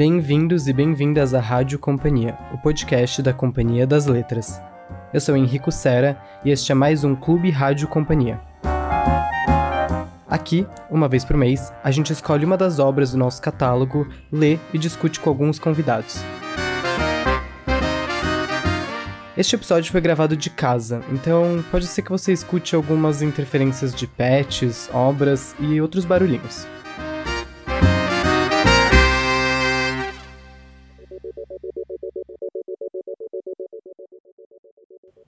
Bem-vindos e bem-vindas à Rádio Companhia, o podcast da Companhia das Letras. Eu sou Henrico Sera e este é mais um Clube Rádio Companhia. Aqui, uma vez por mês, a gente escolhe uma das obras do nosso catálogo, lê e discute com alguns convidados. Este episódio foi gravado de casa, então pode ser que você escute algumas interferências de pets, obras e outros barulhinhos.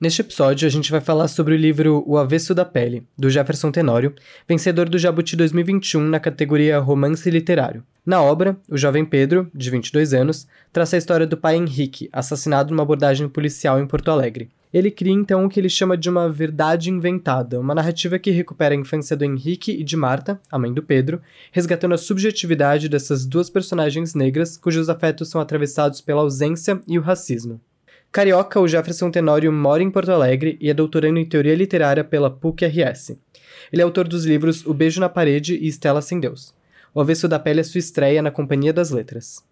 Neste episódio, a gente vai falar sobre o livro O Avesso da Pele, do Jefferson Tenório, vencedor do Jabuti 2021 na categoria Romance Literário. Na obra, o jovem Pedro, de 22 anos, traça a história do pai Henrique, assassinado numa abordagem policial em Porto Alegre. Ele cria então o que ele chama de uma verdade inventada, uma narrativa que recupera a infância do Henrique e de Marta, a mãe do Pedro, resgatando a subjetividade dessas duas personagens negras cujos afetos são atravessados pela ausência e o racismo. Carioca, o Jefferson Tenório mora em Porto Alegre e é doutorando em Teoria Literária pela PUC-RS. Ele é autor dos livros O Beijo na Parede e Estela Sem Deus. O Avesso da Pele é sua estreia na Companhia das Letras.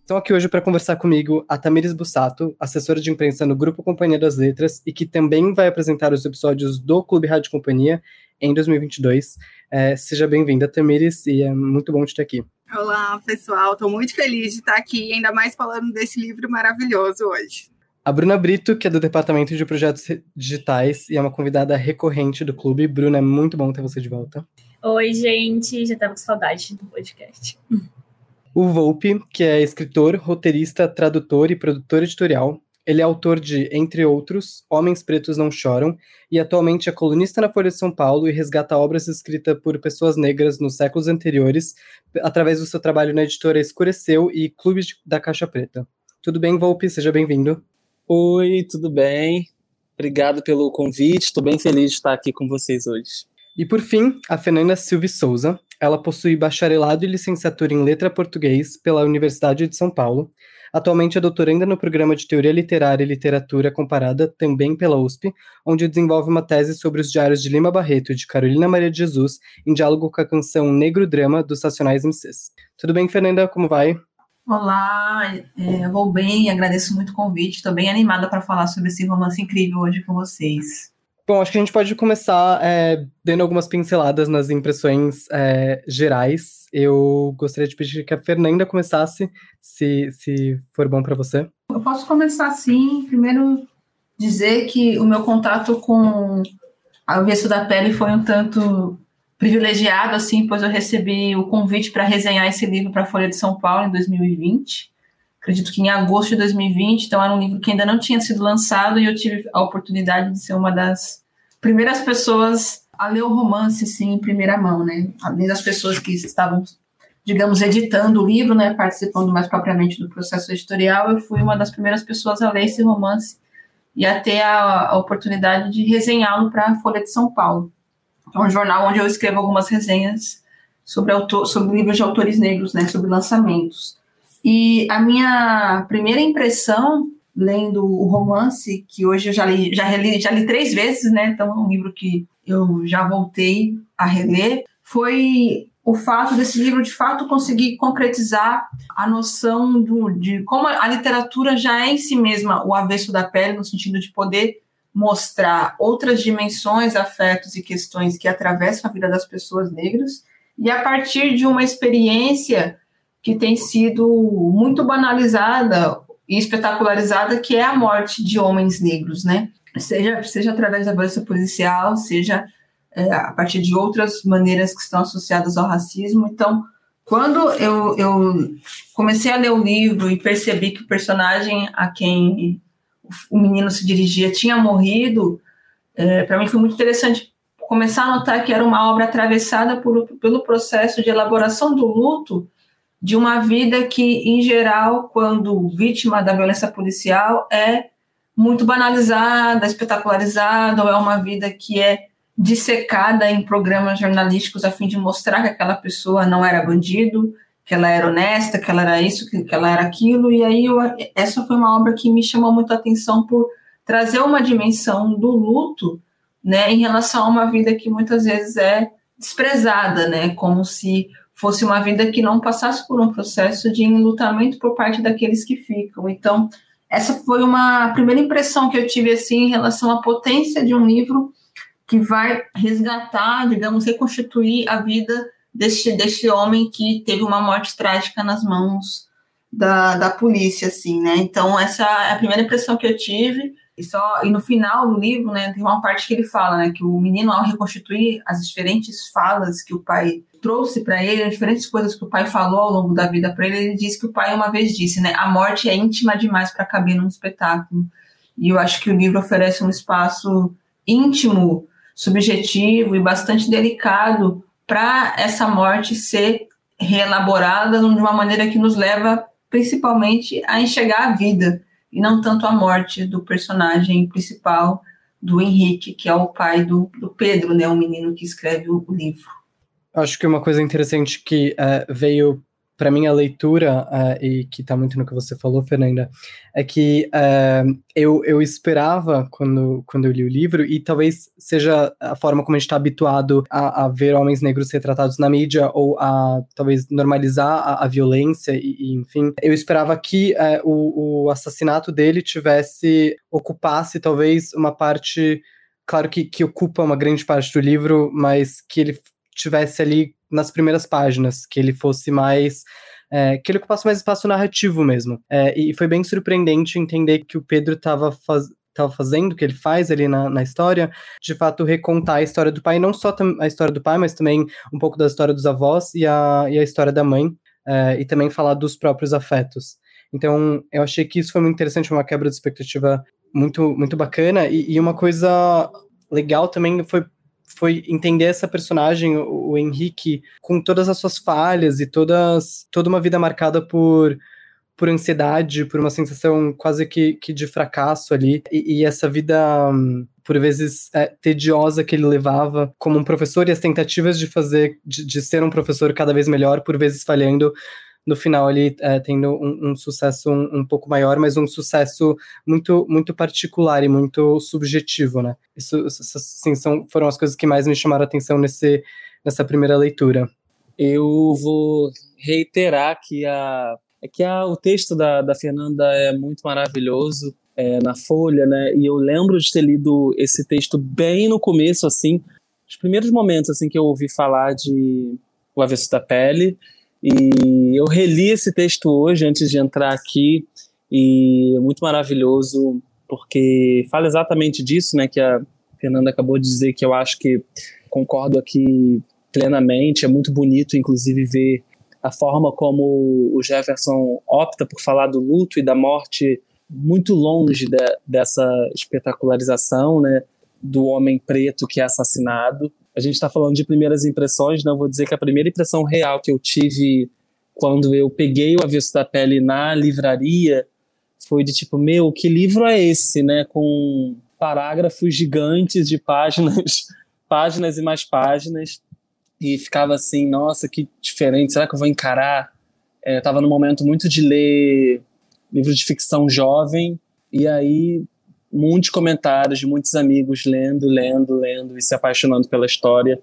Estão aqui hoje para conversar comigo a Tamires Bussato, assessora de imprensa no Grupo Companhia das Letras e que também vai apresentar os episódios do Clube Rádio Companhia em 2022. É, seja bem-vinda, Tamires, e é muito bom te ter aqui. Olá, pessoal. Estou muito feliz de estar aqui, ainda mais falando desse livro maravilhoso hoje. A Bruna Brito, que é do Departamento de Projetos Digitais e é uma convidada recorrente do clube. Bruna, é muito bom ter você de volta. Oi, gente. Já estava com saudade do podcast. O Volpe, que é escritor, roteirista, tradutor e produtor editorial, ele é autor de, entre outros, Homens Pretos Não Choram, e atualmente é colunista na Folha de São Paulo e resgata obras escritas por pessoas negras nos séculos anteriores, através do seu trabalho na editora Escureceu e Clube da Caixa Preta. Tudo bem, Volpe? Seja bem-vindo. Oi, tudo bem? Obrigado pelo convite, estou bem feliz de estar aqui com vocês hoje. E por fim, a Fernanda Silva Souza. Ela possui bacharelado e licenciatura em letra português pela Universidade de São Paulo Atualmente é doutoranda no programa de Teoria Literária e Literatura Comparada, também pela USP, onde desenvolve uma tese sobre os diários de Lima Barreto e de Carolina Maria de Jesus, em diálogo com a canção Negro Drama dos Racionais MCs. Tudo bem, Fernanda? Como vai? Olá, é, vou bem, agradeço muito o convite. Estou bem animada para falar sobre esse romance incrível hoje com vocês. Bom, acho que a gente pode começar é, dando algumas pinceladas nas impressões é, gerais. Eu gostaria de pedir que a Fernanda começasse, se, se for bom para você. Eu posso começar sim. Primeiro, dizer que o meu contato com a Avesso da Pele foi um tanto privilegiado, assim, pois eu recebi o convite para resenhar esse livro para a Folha de São Paulo em 2020. Acredito que em agosto de 2020, então era um livro que ainda não tinha sido lançado e eu tive a oportunidade de ser uma das primeiras pessoas a ler o romance, sim, em primeira mão, né? Além das pessoas que estavam, digamos, editando o livro, né, participando mais propriamente do processo editorial, eu fui uma das primeiras pessoas a ler esse romance e a ter a, a oportunidade de resenhá-lo para a Folha de São Paulo. É um jornal onde eu escrevo algumas resenhas sobre, autor, sobre livros de autores negros, né, sobre lançamentos. E a minha primeira impressão lendo o romance, que hoje eu já li, já reli, já li três vezes, né? Então é um livro que eu já voltei a reler, foi o fato desse livro de fato conseguir concretizar a noção do, de como a literatura já é em si mesma o avesso da pele, no sentido de poder mostrar outras dimensões, afetos e questões que atravessam a vida das pessoas negras, e a partir de uma experiência que tem sido muito banalizada e espetacularizada, que é a morte de homens negros, né? Seja, seja através da violência policial, seja é, a partir de outras maneiras que estão associadas ao racismo. Então, quando eu, eu comecei a ler o livro e percebi que o personagem a quem o menino se dirigia tinha morrido, é, para mim foi muito interessante começar a notar que era uma obra atravessada por, pelo processo de elaboração do luto de uma vida que, em geral, quando vítima da violência policial, é muito banalizada, espetacularizada, ou é uma vida que é dissecada em programas jornalísticos a fim de mostrar que aquela pessoa não era bandido, que ela era honesta, que ela era isso, que, ela era aquilo. E aí, eu, essa foi uma obra que me chamou muito a atenção por trazer uma dimensão do luto, né, em relação a uma vida que muitas vezes é desprezada, né? Como se fosse uma vida que não passasse por um processo de enlutamento por parte daqueles que ficam. Então, essa foi uma primeira impressão que eu tive assim em relação à potência de um livro que vai resgatar, digamos, reconstituir a vida deste, deste homem que teve uma morte trágica nas mãos da, da polícia, assim, né? Então, essa é a primeira impressão que eu tive. E, só, e no final do livro, né, tem uma parte que ele fala, né, que o menino, ao reconstituir as diferentes falas que o pai trouxe para ele, as diferentes coisas que o pai falou ao longo da vida para ele, ele disse que o pai uma vez disse, né, a morte é íntima demais para caber num espetáculo. E eu acho que o livro oferece um espaço íntimo, subjetivo e bastante delicado para essa morte ser reelaborada de uma maneira que nos leva principalmente a enxergar a vida e não tanto a morte do personagem principal do Henrique, que é o pai do, do Pedro, né, o menino que escreve o, o livro. Acho que uma coisa interessante que uh, veio para a leitura, uh, e que está muito no que você falou, Fernanda, é que uh, eu, eu esperava quando, quando eu li o livro, e talvez seja a forma como a gente está habituado a, a, ver homens negros retratados na mídia, ou a talvez normalizar a, a violência, e, e, enfim. Eu esperava que uh, o, o assassinato dele tivesse, ocupasse talvez uma parte claro que, que ocupa uma grande parte do livro, mas que ele tivesse ali nas primeiras páginas, que ele fosse mais. É, que ele ocupasse mais espaço narrativo mesmo. É, e foi bem surpreendente entender que o Pedro estava faz, fazendo, que ele faz ali na, na história, de fato recontar a história do pai, não só a história do pai, mas também um pouco da história dos avós e a, e a história da mãe, é, e também falar dos próprios afetos. Então, eu achei que isso foi muito interessante, uma quebra de expectativa muito, muito bacana, e, e uma coisa legal também foi foi entender essa personagem, o, o Henrique, com todas as suas falhas e todas, toda uma vida marcada por por ansiedade, por uma sensação quase que, que de fracasso ali, e, e essa vida, por vezes, é, tediosa que ele levava como um professor, e as tentativas de fazer, de, de ser um professor cada vez melhor, por vezes falhando, no final ele é, tendo um, um sucesso um, um, pouco maior, mas um sucesso muito muito particular e muito subjetivo, né? Isso, sim, são, foram as coisas que mais me chamaram a atenção nesse, nessa primeira leitura. Eu vou reiterar que a é que a, o texto da, da Fernanda é muito maravilhoso é, na Folha, né? E eu lembro de ter lido esse texto bem no começo, assim, os primeiros momentos assim que eu ouvi falar de O Avesso da Pele e eu reli esse texto hoje antes de entrar aqui e é muito maravilhoso porque fala exatamente disso, né, que a Fernanda acabou de dizer que eu acho que concordo aqui plenamente, é muito bonito inclusive ver a forma como o Jefferson opta por falar do luto e da morte muito longe de, dessa espetacularização, né, do homem preto que é assassinado a gente está falando de primeiras impressões, né? Eu vou dizer que a primeira impressão real que eu tive quando eu peguei o Avesso da Pele na livraria foi de tipo, meu, que livro é esse, né? Com parágrafos gigantes de páginas, páginas e mais páginas. E ficava assim, nossa, que diferente, será que eu vou encarar? É, tava no momento muito de ler livro de ficção jovem, e aí muitos comentários de muitos amigos lendo, lendo, lendo e se apaixonando pela história.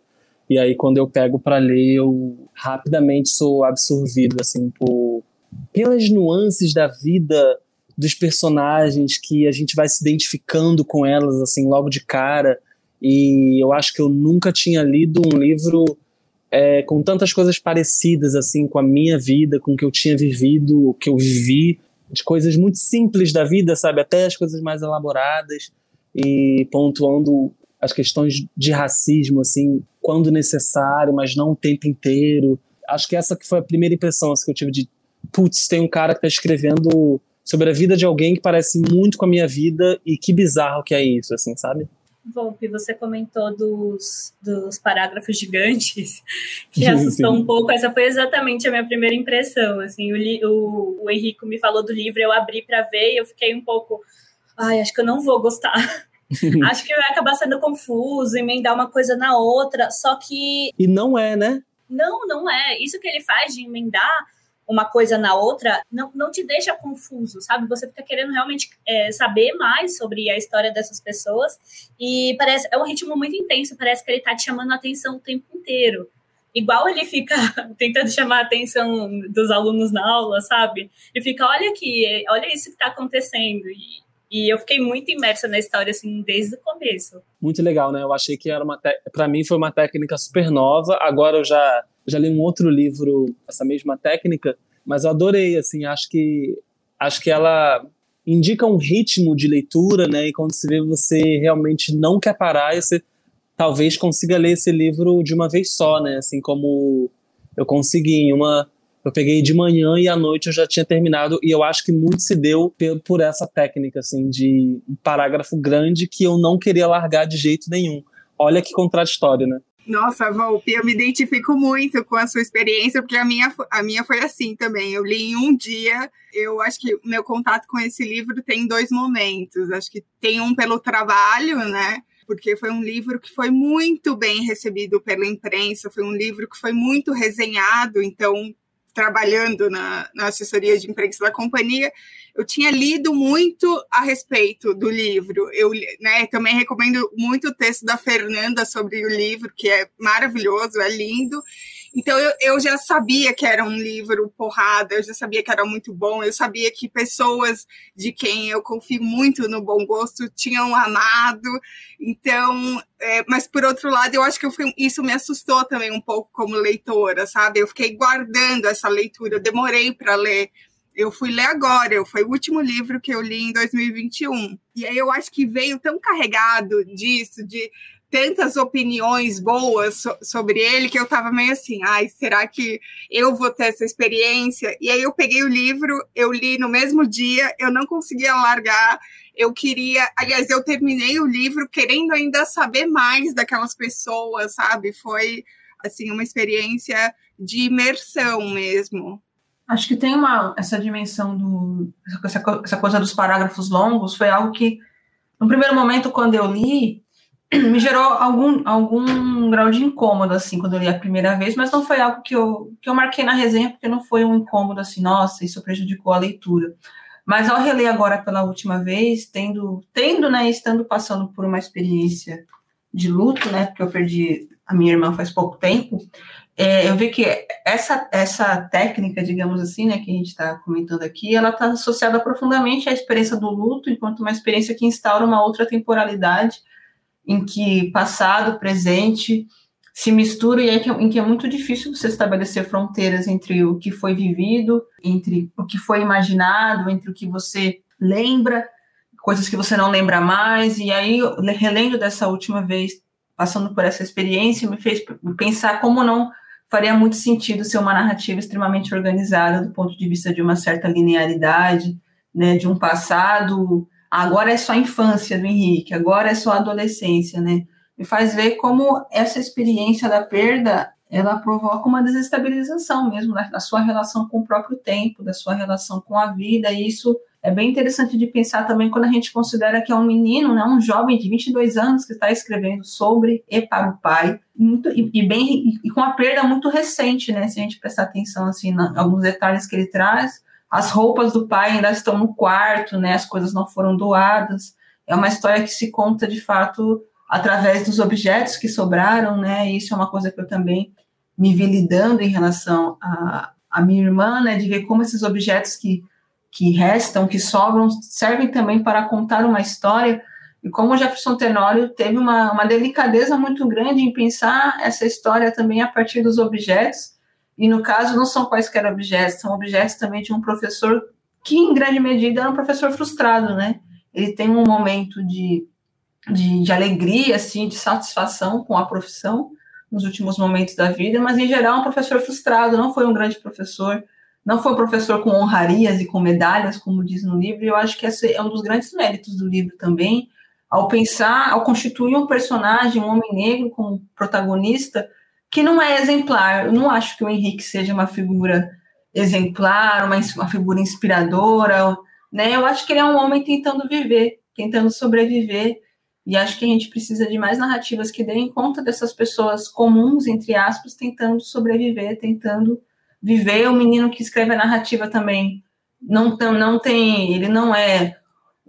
E aí quando eu pego para ler, eu rapidamente sou absorvido assim por pelas nuances da vida dos personagens que a gente vai se identificando com elas assim logo de cara. E eu acho que eu nunca tinha lido um livro é, com tantas coisas parecidas assim com a minha vida, com o que eu tinha vivido, o que eu vivi de coisas muito simples da vida, sabe? Até as coisas mais elaboradas e pontuando as questões de racismo, assim, quando necessário, mas não o tempo inteiro. Acho que essa que foi a primeira impressão assim, que eu tive de, putz, tem um cara que está escrevendo sobre a vida de alguém que parece muito com a minha vida e que bizarro que é isso, assim, sabe? Volpe, você comentou dos, dos parágrafos gigantes, que assustou um pouco. Essa foi exatamente a minha primeira impressão. Assim, o, o, o Henrico me falou do livro, eu abri para ver e eu fiquei um pouco. Ai, acho que eu não vou gostar. acho que vai acabar sendo confuso, emendar uma coisa na outra. Só que. E não é, né? Não, não é. Isso que ele faz de emendar uma coisa na outra, não, não te deixa confuso, sabe? Você fica querendo realmente é, saber mais sobre a história dessas pessoas e parece é um ritmo muito intenso, parece que ele tá te chamando a atenção o tempo inteiro. Igual ele fica tentando chamar a atenção dos alunos na aula, sabe? Ele fica, olha aqui, olha isso que tá acontecendo. E, e eu fiquei muito imersa na história, assim, desde o começo. Muito legal, né? Eu achei que era uma. Te... para mim foi uma técnica super nova. Agora eu já já li um outro livro, essa mesma técnica, mas eu adorei, assim, acho que acho que ela indica um ritmo de leitura, né? E quando você vê você realmente não quer parar, e você talvez consiga ler esse livro de uma vez só, né? Assim como eu consegui em uma eu peguei de manhã e à noite eu já tinha terminado e eu acho que muito se deu por essa técnica assim de um parágrafo grande que eu não queria largar de jeito nenhum. Olha que contraditório, né? Nossa, Volpe, eu me identifico muito com a sua experiência, porque a minha, a minha foi assim também. Eu li em um dia. Eu acho que meu contato com esse livro tem dois momentos. Acho que tem um pelo trabalho, né? Porque foi um livro que foi muito bem recebido pela imprensa, foi um livro que foi muito resenhado, então trabalhando na, na, assessoria de imprensa da companhia, eu tinha lido muito a respeito do livro. Eu né, também recomendo muito o texto da Fernanda sobre o livro, que é maravilhoso, é lindo. Então eu, eu já sabia que era um livro porrada, eu já sabia que era muito bom, eu sabia que pessoas de quem eu confio muito no bom gosto tinham amado. Então, é, mas por outro lado, eu acho que eu fui, isso me assustou também um pouco como leitora, sabe? Eu fiquei guardando essa leitura, eu demorei para ler. Eu fui ler agora, foi o último livro que eu li em 2021. E aí eu acho que veio tão carregado disso, de tantas opiniões boas so sobre ele que eu tava meio assim, ai, será que eu vou ter essa experiência? E aí eu peguei o livro, eu li no mesmo dia, eu não conseguia largar, eu queria, aliás, eu terminei o livro querendo ainda saber mais daquelas pessoas, sabe? Foi assim uma experiência de imersão mesmo. Acho que tem uma essa dimensão do essa, essa coisa dos parágrafos longos foi algo que no primeiro momento quando eu li me gerou algum, algum grau de incômodo, assim, quando eu li a primeira vez, mas não foi algo que eu, que eu marquei na resenha, porque não foi um incômodo, assim, nossa, isso prejudicou a leitura. Mas ao reler agora pela última vez, tendo, tendo, né, estando passando por uma experiência de luto, né, porque eu perdi a minha irmã faz pouco tempo, é, eu vi que essa, essa técnica, digamos assim, né, que a gente está comentando aqui, ela está associada profundamente à experiência do luto, enquanto uma experiência que instaura uma outra temporalidade, em que passado, presente se misturam e é que, em que é muito difícil você estabelecer fronteiras entre o que foi vivido, entre o que foi imaginado, entre o que você lembra, coisas que você não lembra mais. E aí, relendo dessa última vez, passando por essa experiência, me fez pensar como não faria muito sentido ser uma narrativa extremamente organizada do ponto de vista de uma certa linearidade, né, de um passado agora é só a infância do Henrique, agora é só a adolescência, né? Me faz ver como essa experiência da perda ela provoca uma desestabilização mesmo da, sua relação com o próprio tempo, da sua relação com a vida, e isso é bem interessante de pensar também quando a gente considera que é um menino, né, um jovem de 22 anos que está escrevendo sobre e para o pai, muito, e, e bem e, com a perda muito recente, né, se a gente prestar atenção assim, em alguns detalhes que ele traz, as roupas do pai ainda estão no quarto, né? As coisas não foram doadas. É uma história que se conta de fato através dos objetos que sobraram, né? E isso é uma coisa que eu também me vi lidando em relação a, a minha irmã, né? De ver como esses objetos que, que restam, que sobram, servem também para contar uma história. E como Jefferson Tenório teve uma, uma delicadeza muito grande em pensar essa história também a partir dos objetos e no caso, não são quaisquer objetos, são objetos também de um professor que, em grande medida, era um professor frustrado, né? Ele tem um momento de, de, de alegria, assim, de satisfação com a profissão nos últimos momentos da vida, mas, em geral, é um professor frustrado, não foi um grande professor, não foi um professor com honrarias e com medalhas, como diz no livro, e eu acho que esse é um dos grandes méritos do livro também, ao pensar, ao constituir um personagem, um homem negro como protagonista, que não é exemplar. Eu não acho que o Henrique seja uma figura exemplar, uma, uma figura inspiradora, né? Eu acho que ele é um homem tentando viver, tentando sobreviver, e acho que a gente precisa de mais narrativas que deem conta dessas pessoas comuns, entre aspas, tentando sobreviver, tentando viver. O menino que escreve a narrativa também não, não tem, ele não é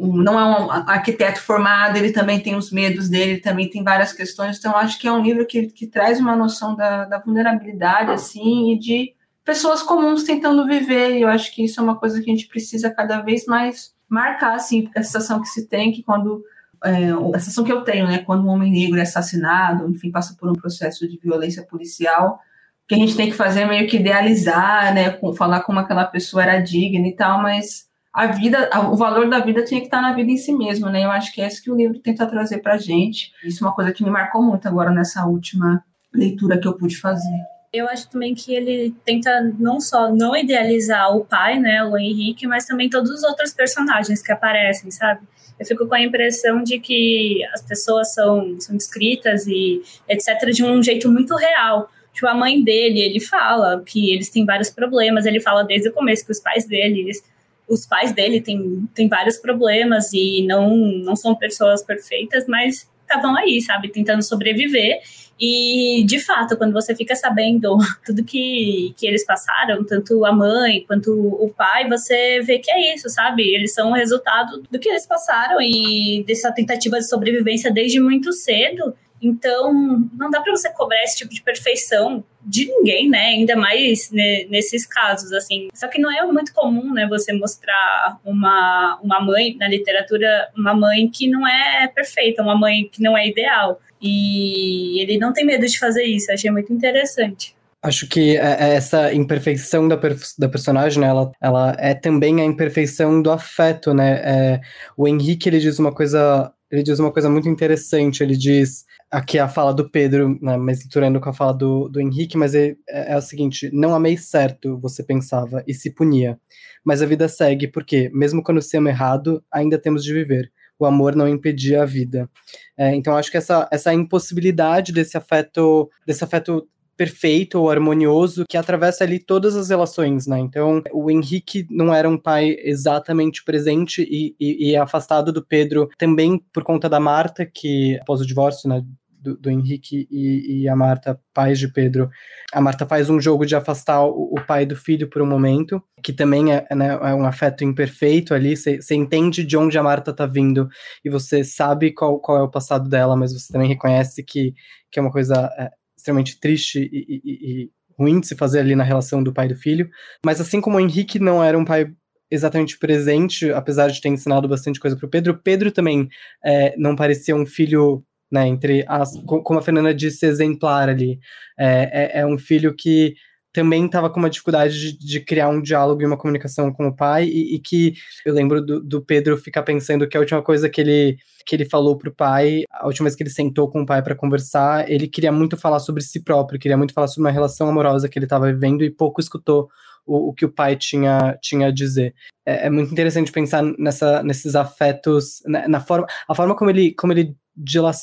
não é um arquiteto formado, ele também tem os medos dele, também tem várias questões. Então, acho que é um livro que, que traz uma noção da, da vulnerabilidade, assim, e de pessoas comuns tentando viver. E eu acho que isso é uma coisa que a gente precisa cada vez mais marcar, assim, a sensação que se tem que quando é, a sensação que eu tenho, né, quando um homem negro é assassinado, enfim, passa por um processo de violência policial, que a gente tem que fazer é meio que idealizar, né, falar como aquela pessoa era digna e tal, mas a vida, o valor da vida tinha que estar na vida em si mesmo, né? Eu acho que é isso que o livro tenta trazer para gente. Isso é uma coisa que me marcou muito agora nessa última leitura que eu pude fazer. Eu acho também que ele tenta não só não idealizar o pai, né, o Henrique, mas também todos os outros personagens que aparecem, sabe? Eu fico com a impressão de que as pessoas são, são descritas e etc. de um jeito muito real. Tipo, a mãe dele, ele fala que eles têm vários problemas, ele fala desde o começo que os pais deles os pais dele têm, têm vários problemas e não, não são pessoas perfeitas, mas estavam aí, sabe, tentando sobreviver. E, de fato, quando você fica sabendo tudo que, que eles passaram, tanto a mãe quanto o pai, você vê que é isso, sabe? Eles são o resultado do que eles passaram e dessa tentativa de sobrevivência desde muito cedo. Então, não dá para você cobrar esse tipo de perfeição de ninguém, né? Ainda mais né, nesses casos, assim. Só que não é muito comum, né? Você mostrar uma, uma mãe na literatura, uma mãe que não é perfeita, uma mãe que não é ideal. E ele não tem medo de fazer isso. achei muito interessante. Acho que é, é essa imperfeição da, da personagem, né, ela, ela é também a imperfeição do afeto, né? É, o Henrique, ele diz uma coisa ele diz uma coisa muito interessante. Ele diz aqui a fala do Pedro, né, mas misturando com a fala do, do Henrique, mas é, é, é, o seguinte: não amei certo, você pensava, e se punia. Mas a vida segue, porque, mesmo quando se ama errado, ainda temos de viver. O amor não impedia a vida. É, então, acho que essa, essa impossibilidade desse afeto, desse afeto perfeito ou harmonioso que atravessa ali todas as relações, né? Então, o Henrique não era um pai exatamente presente e, e, e afastado do Pedro também por conta da Marta, que após o divórcio, né? Do, do, Henrique e, e, a Marta, pais de Pedro. A Marta faz um jogo de afastar o, o pai do filho por um momento, que também é, né, é um afeto imperfeito ali. Você entende de onde a Marta tá vindo e você sabe qual, qual é o passado dela, mas você também reconhece que, que é uma coisa é, extremamente triste e, e, e ruim de se fazer ali na relação do pai e do filho. Mas assim como o Henrique não era um pai exatamente presente, apesar de ter ensinado bastante coisa para o Pedro, Pedro também é, não parecia um filho, né, entre as, como a Fernanda disse, exemplar ali. É, é, é um filho que também estava com uma dificuldade de, de, criar um diálogo e uma comunicação com o pai, e, e que eu lembro do, do, Pedro ficar pensando que a última coisa que ele, que ele falou pro pai, a última vez que ele sentou com o pai para conversar, ele queria muito falar sobre si próprio, queria muito falar sobre uma relação amorosa que ele estava vivendo e pouco escutou o, o, que o pai tinha, tinha a dizer. É, é muito interessante pensar nessa, nesses afetos, na, na, forma, a forma como ele, como ele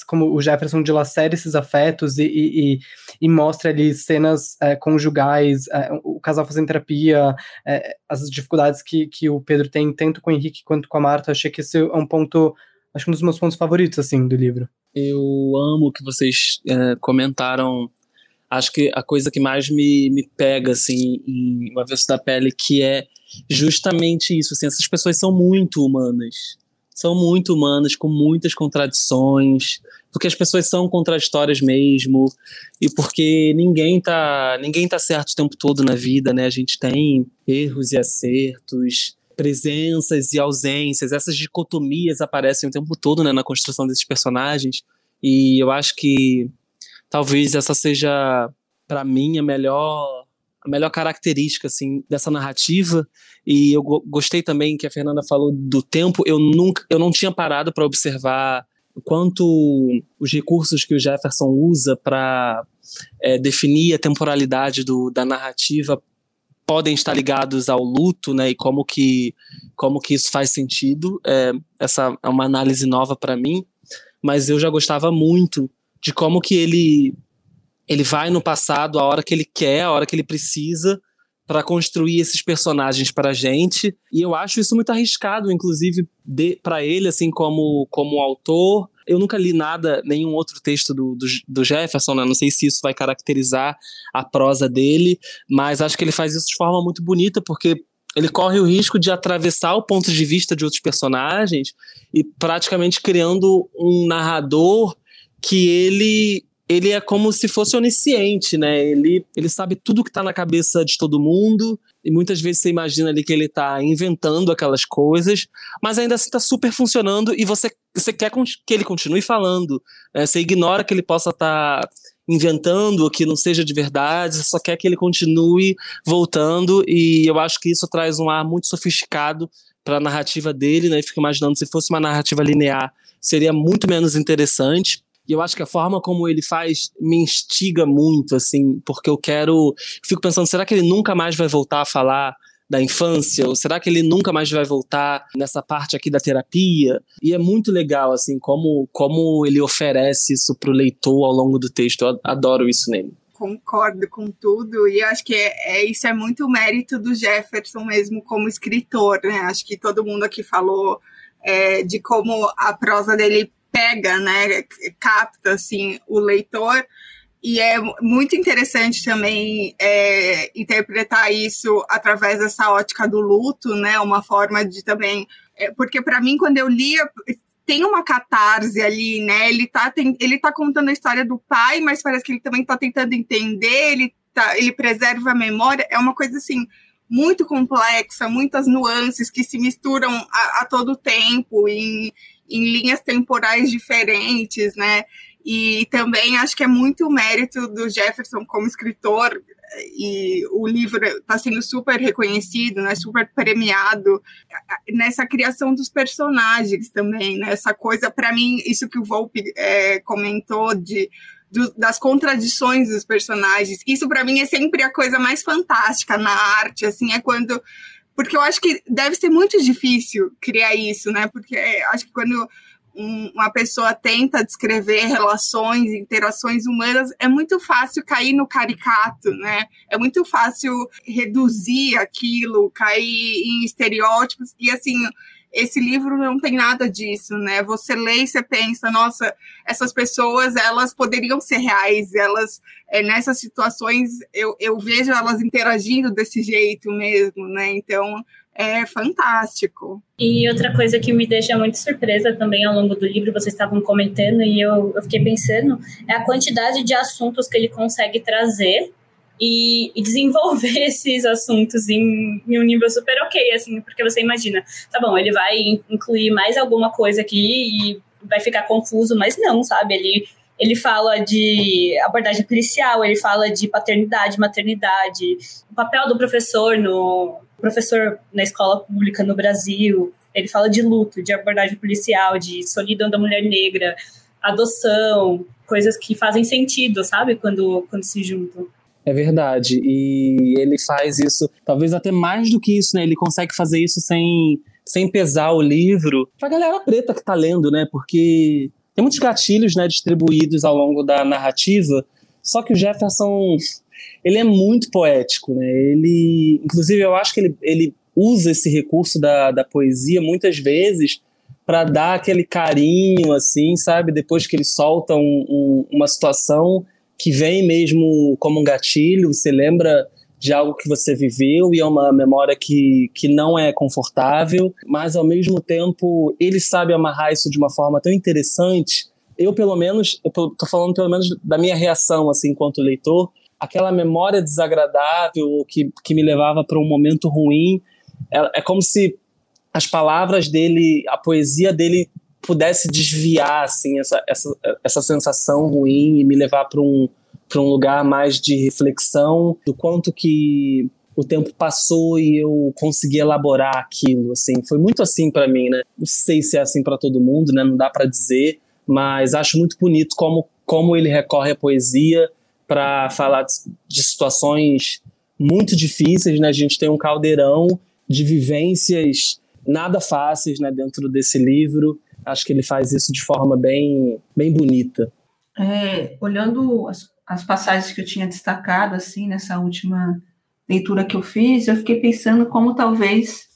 como o Jefferson dilacera esses afetos e, e, e mostra ali cenas é, conjugais, é, o casal fazendo terapia, é, as dificuldades que, que o Pedro tem, tanto com o Henrique quanto com a Marta. Achei que esse é um ponto, acho que um dos meus pontos favoritos, assim, do livro. Eu amo que vocês é, comentaram. Acho que a coisa que mais me, me pega, assim, em Uma Vez da Pele, que é justamente isso, assim, essas pessoas são muito humanas são muito humanas, com muitas contradições, porque as pessoas são contraditórias mesmo, e porque ninguém tá, ninguém tá certo o tempo todo na vida, né? A gente tem erros e acertos, presenças e ausências, essas dicotomias aparecem o tempo todo né, na construção desses personagens, e eu acho que talvez essa seja, para mim, a melhor a melhor característica assim dessa narrativa e eu gostei também que a Fernanda falou do tempo eu nunca eu não tinha parado para observar quanto os recursos que o Jefferson usa para é, definir a temporalidade do, da narrativa podem estar ligados ao luto, né? E como que como que isso faz sentido? É, essa é uma análise nova para mim, mas eu já gostava muito de como que ele ele vai no passado a hora que ele quer, a hora que ele precisa para construir esses personagens para a gente. E eu acho isso muito arriscado, inclusive para ele, assim como como autor. eu nunca li nada, nenhum outro texto do, do, do Jefferson, né? Não sei se isso vai caracterizar a prosa dele, mas acho que ele faz isso de forma muito bonita, porque ele corre o risco de atravessar o ponto de vista de outros personagens e praticamente criando um narrador que ele ele é como se fosse onisciente, né? Ele, ele sabe tudo que está na cabeça de todo mundo, e muitas vezes você imagina ali que ele está inventando aquelas coisas, mas ainda assim está super funcionando e você, você quer que ele continue falando. Né? Você ignora que ele possa estar tá inventando, que não seja de verdade, você só quer que ele continue voltando, e eu acho que isso traz um ar muito sofisticado para a narrativa dele, né? Eu fico imaginando se fosse uma narrativa linear, seria muito menos interessante. E eu acho que a forma como ele faz me instiga muito, assim, porque eu quero. Fico pensando, será que ele nunca mais vai voltar a falar da infância? Ou será que ele nunca mais vai voltar nessa parte aqui da terapia? E é muito legal, assim, como, como ele oferece isso para o leitor ao longo do texto. Eu adoro isso nele concordo com tudo e acho que é, é, isso é muito mérito do Jefferson mesmo como escritor, né? Acho que todo mundo aqui falou é, de como a prosa dele pega, né, capta assim o leitor e é muito interessante também é, interpretar isso através dessa ótica do luto, né? Uma forma de também, é, porque para mim quando eu lia tem uma catarse ali, né? Ele tá, tem, ele tá contando a história do pai, mas parece que ele também tá tentando entender, ele, tá, ele preserva a memória, é uma coisa assim muito complexa, muitas nuances que se misturam a, a todo tempo em, em linhas temporais diferentes, né? E também acho que é muito mérito do Jefferson como escritor, e o livro está sendo super reconhecido, né, super premiado nessa criação dos personagens também, né, essa coisa, para mim, isso que o Volpe é, comentou de do, das contradições dos personagens, isso para mim é sempre a coisa mais fantástica na arte, assim, é quando porque eu acho que deve ser muito difícil criar isso, né? Porque acho que quando um, uma pessoa tenta descrever relações, interações humanas, é muito fácil cair no caricato, né? É muito fácil reduzir aquilo, cair em estereótipos. E assim, esse livro não tem nada disso, né? Você lê e você pensa, nossa, essas pessoas, elas poderiam ser reais, elas, é, nessas situações, eu, eu vejo elas interagindo desse jeito mesmo, né? Então, é fantástico. E outra coisa que me deixa muito surpresa também ao longo do livro, vocês estavam comentando e eu, eu fiquei pensando, é a quantidade de assuntos que ele consegue trazer e, e, desenvolver esses assuntos em, em, um nível super ok, assim, porque você imagina, tá bom, ele vai incluir mais alguma coisa aqui e vai ficar confuso, mas não, sabe? Ele, ele fala de abordagem policial, ele fala de paternidade, maternidade, o papel do professor no professor na escola pública no Brasil, ele fala de luto, de abordagem policial, de solidão da mulher negra, adoção, coisas que fazem sentido, sabe? Quando, quando se juntam. É verdade. E ele faz isso, talvez até mais do que isso, né? Ele consegue fazer isso sem, sem pesar o livro pra galera preta que tá lendo, né? Porque tem muitos gatilhos, né, distribuídos ao longo da narrativa. Só que o Jefferson, ele é muito poético, né? Ele, inclusive, eu acho que ele, ele usa esse recurso da, da poesia muitas vezes para dar aquele carinho, assim, sabe? Depois que ele solta um, um, uma situação que vem mesmo como um gatilho, você lembra de algo que você viveu e é uma memória que, que não é confortável, mas ao mesmo tempo ele sabe amarrar isso de uma forma tão interessante. Eu, pelo menos, tô falando pelo menos da minha reação, assim, enquanto leitor, aquela memória desagradável que, que me levava para um momento ruim, é, é como se as palavras dele, a poesia dele pudesse desviar assim essa, essa, essa sensação ruim e me levar para um, para um lugar mais de reflexão do quanto que o tempo passou e eu consegui elaborar aquilo, assim, foi muito assim para mim, né? Não sei se é assim para todo mundo, né? Não dá para dizer, mas acho muito bonito como como ele recorre à poesia para falar de, situações muito difíceis, né? A gente tem um caldeirão de vivências nada fáceis, né, dentro desse livro Acho que ele faz isso de forma bem, bem bonita. É, olhando as, as passagens que eu tinha destacado assim nessa última leitura que eu fiz, eu fiquei pensando como talvez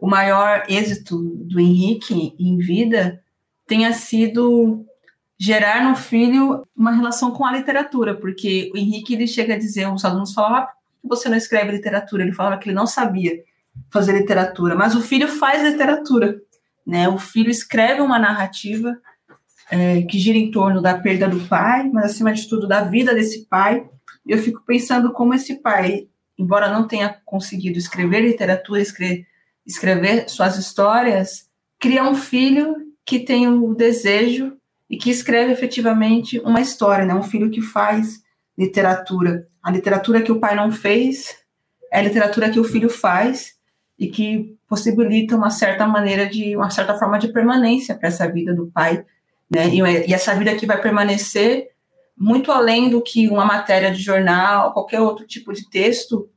o maior êxito do Henrique em vida tenha sido gerar no filho uma relação com a literatura, porque o Henrique ele chega a dizer, os alunos falavam, ah, você não escreve literatura? Ele falava que ele não sabia fazer literatura, mas o filho faz literatura, né? O filho escreve uma narrativa é, que gira em torno da perda do pai, mas acima de tudo da vida desse pai. E eu fico pensando como esse pai, embora não tenha conseguido escrever literatura, escrever, escrever suas histórias, cria um filho que tem o desejo e que escreve efetivamente uma história, né? Um filho que faz literatura. A literatura que o pai não fez é a literatura que o filho faz e que possibilita uma certa maneira de uma certa forma de permanência para essa vida do pai, né? E, e essa vida que vai permanecer muito além do que uma matéria de jornal, qualquer outro tipo de texto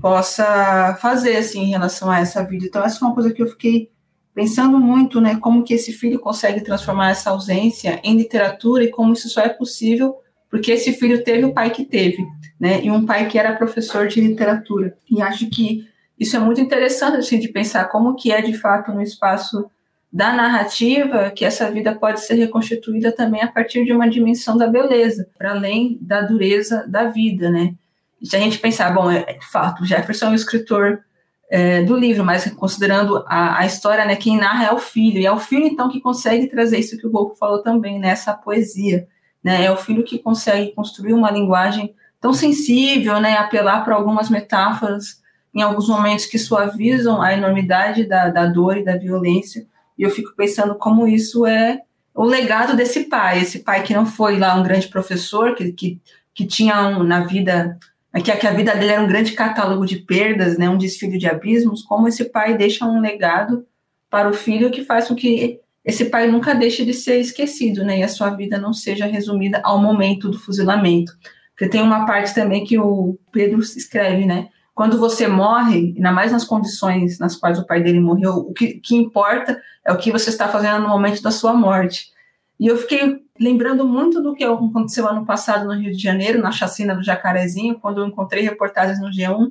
possa fazer assim em relação a essa vida. Então essa é uma coisa que eu fiquei pensando muito, né, como que esse filho consegue transformar essa ausência em literatura e como isso só é possível porque esse filho teve o pai que teve, né, e um pai que era professor de literatura. E acho que isso é muito interessante assim de pensar como que é de fato no espaço da narrativa que essa vida pode ser reconstituída também a partir de uma dimensão da beleza, para além da dureza da vida, né? E se a gente pensar, bom, é, é fato, Jefferson é um escritor é, do livro, mas considerando a, a, história, né, quem narra é o filho, e é o filho, então, que consegue trazer isso que o Golpo falou também, né, poesia, né, é o filho que consegue construir uma linguagem tão sensível, né, apelar para algumas metáforas, em alguns momentos que suavizam a enormidade da, da dor e da violência, e eu fico pensando como isso é o legado desse pai, esse pai que não foi lá um grande professor, que, que, que tinha um, na vida que, que a vida dele era um grande catálogo de perdas, né, um desfile de abismos, como esse pai deixa um legado para o filho que faz com que esse pai nunca deixe de ser esquecido, né, e a sua vida não seja resumida ao momento do fuzilamento. Porque tem uma parte também que o Pedro escreve, né, quando você morre, ainda mais nas condições nas quais o pai dele morreu, o que, que importa é o que você está fazendo no momento da sua morte. E eu fiquei lembrando muito do que aconteceu ano passado no Rio de Janeiro, na chacina do Jacarezinho, quando eu encontrei reportagens no G1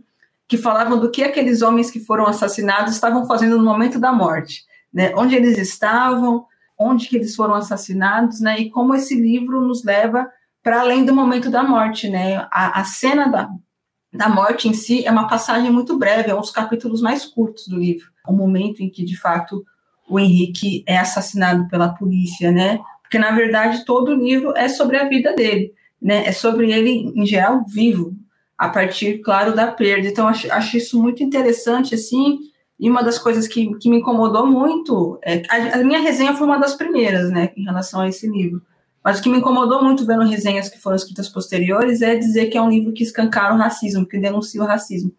que falavam do que aqueles homens que foram assassinados estavam fazendo no momento da morte, né? Onde eles estavam, onde que eles foram assassinados, né? E como esse livro nos leva para além do momento da morte, né? A, a cena da, da morte em si é uma passagem muito breve, é um dos capítulos mais curtos do livro, o momento em que de fato o Henrique é assassinado pela polícia, né? Porque, na verdade, todo o livro é sobre a vida dele, né? É sobre ele, em geral, vivo, a partir, claro, da perda. Então, acho, acho isso muito interessante, assim, e uma das coisas que, que me incomodou muito, é, a, a, minha resenha foi uma das primeiras, né, em relação a esse livro. Mas o que me incomodou muito vendo resenhas que foram escritas posteriores é dizer que é um livro que escancara o racismo, que denuncia o racismo.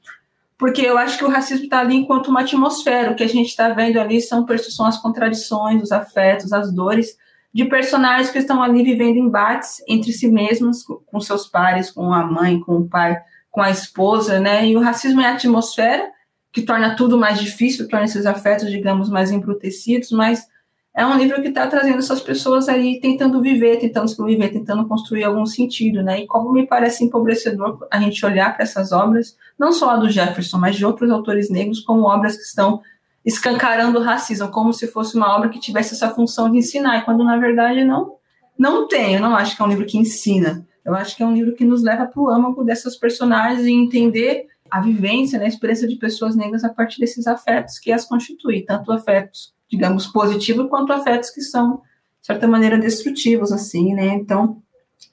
Porque eu acho que o racismo está ali enquanto uma atmosfera. O que a gente está vendo ali são, são as contradições, os afetos, as dores, de personagens que estão ali vivendo embates entre si mesmos, com seus pares, com a mãe, com o pai, com a esposa, né? E o racismo é a atmosfera que torna tudo mais difícil, torna esses afetos, digamos, mais embrutecidos, mas é um livro que está trazendo essas pessoas aí tentando viver, tentando sobreviver, tentando construir algum sentido, né? E como me parece empobrecedor a gente olhar para essas obras, não só a do Jefferson, mas de outros autores negros, como obras que estão escancarando o racismo, como se fosse uma obra que tivesse essa função de ensinar, quando na verdade não, não tem. Eu não acho que é um livro que ensina. Eu acho que é um livro que nos leva para o âmago dessas personagens e entender a vivência, né, a experiência de pessoas negras a partir desses afetos que as constituem, tanto afetos, digamos, positivos, quanto afetos que são, de certa maneira, destrutivos, assim, né? Então,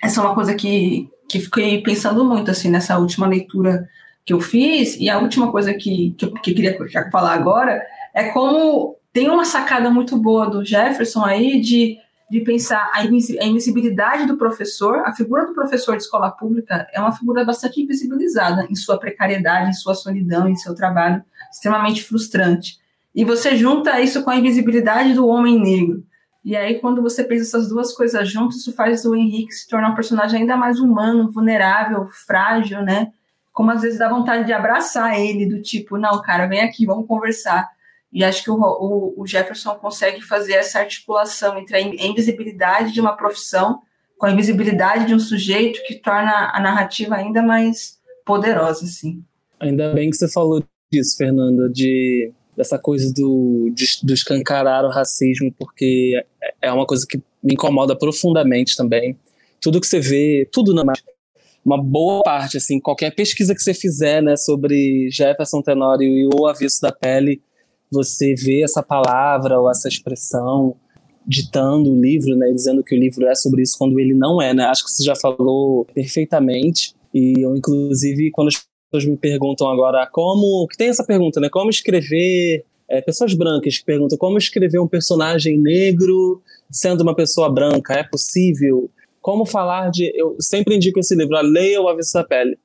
essa é uma coisa que, que fiquei pensando muito, assim, nessa última leitura que eu fiz, e a última coisa que, que eu que queria já falar agora é como tem uma sacada muito boa do Jefferson aí de, de pensar a invisibilidade do professor, a figura do professor de escola pública é uma figura bastante invisibilizada em sua precariedade, em sua solidão, em seu trabalho extremamente frustrante. E você junta isso com a invisibilidade do homem negro. E aí, quando você pensa essas duas coisas juntas, isso faz o Henrique se tornar um personagem ainda mais humano, vulnerável, frágil, né? Como às vezes dá vontade de abraçar ele, do tipo, não, cara, vem aqui, vamos conversar. E acho que o, o, o, Jefferson consegue fazer essa articulação entre a invisibilidade de uma profissão com a invisibilidade de um sujeito que torna a narrativa ainda mais poderosa, assim. Ainda bem que você falou disso, Fernanda, de dessa coisa do, de, do escancarar o racismo, porque é, é uma coisa que me incomoda profundamente também. Tudo que você vê, tudo na uma boa parte, assim, qualquer pesquisa que você fizer, né, sobre Jefferson Tenório e o avesso da pele, você vê essa palavra ou essa expressão ditando o livro, né, dizendo que o livro é sobre isso quando ele não é, né? Acho que você já falou perfeitamente. E eu, inclusive, quando pessoas me perguntam agora como, que tem essa pergunta, né, como escrever é, pessoas brancas que perguntam como escrever um personagem negro sendo uma pessoa branca, é possível? Como falar de. Eu sempre indico esse livro, a Leia o Avesso da Pele,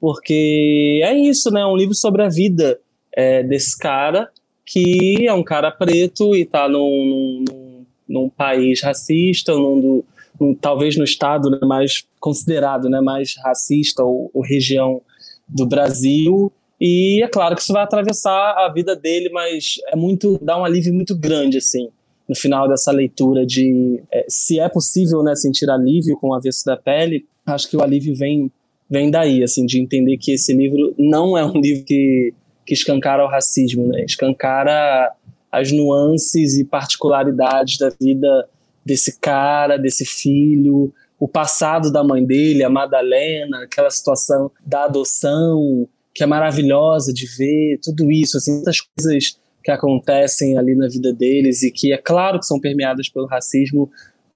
porque é isso, né? É um livro sobre a vida é, desse cara que é um cara preto e está num, num, num, país racista, num, num, talvez no estado né, mais considerado né, mais racista ou, ou região do Brasil. E é claro que isso vai atravessar a vida dele, mas é muito dá um alívio muito grande assim no final dessa leitura de é, se é possível né, sentir alívio com o avesso da pele, acho que o alívio vem, vem daí, assim, de entender que esse livro não é um livro que, que escancara o racismo, né? escancara as nuances e particularidades da vida desse cara, desse filho, o passado da mãe dele, a Madalena, aquela situação da adoção, que é maravilhosa de ver, tudo isso, assim, muitas coisas que acontecem ali na vida deles e que é claro que são permeadas pelo racismo,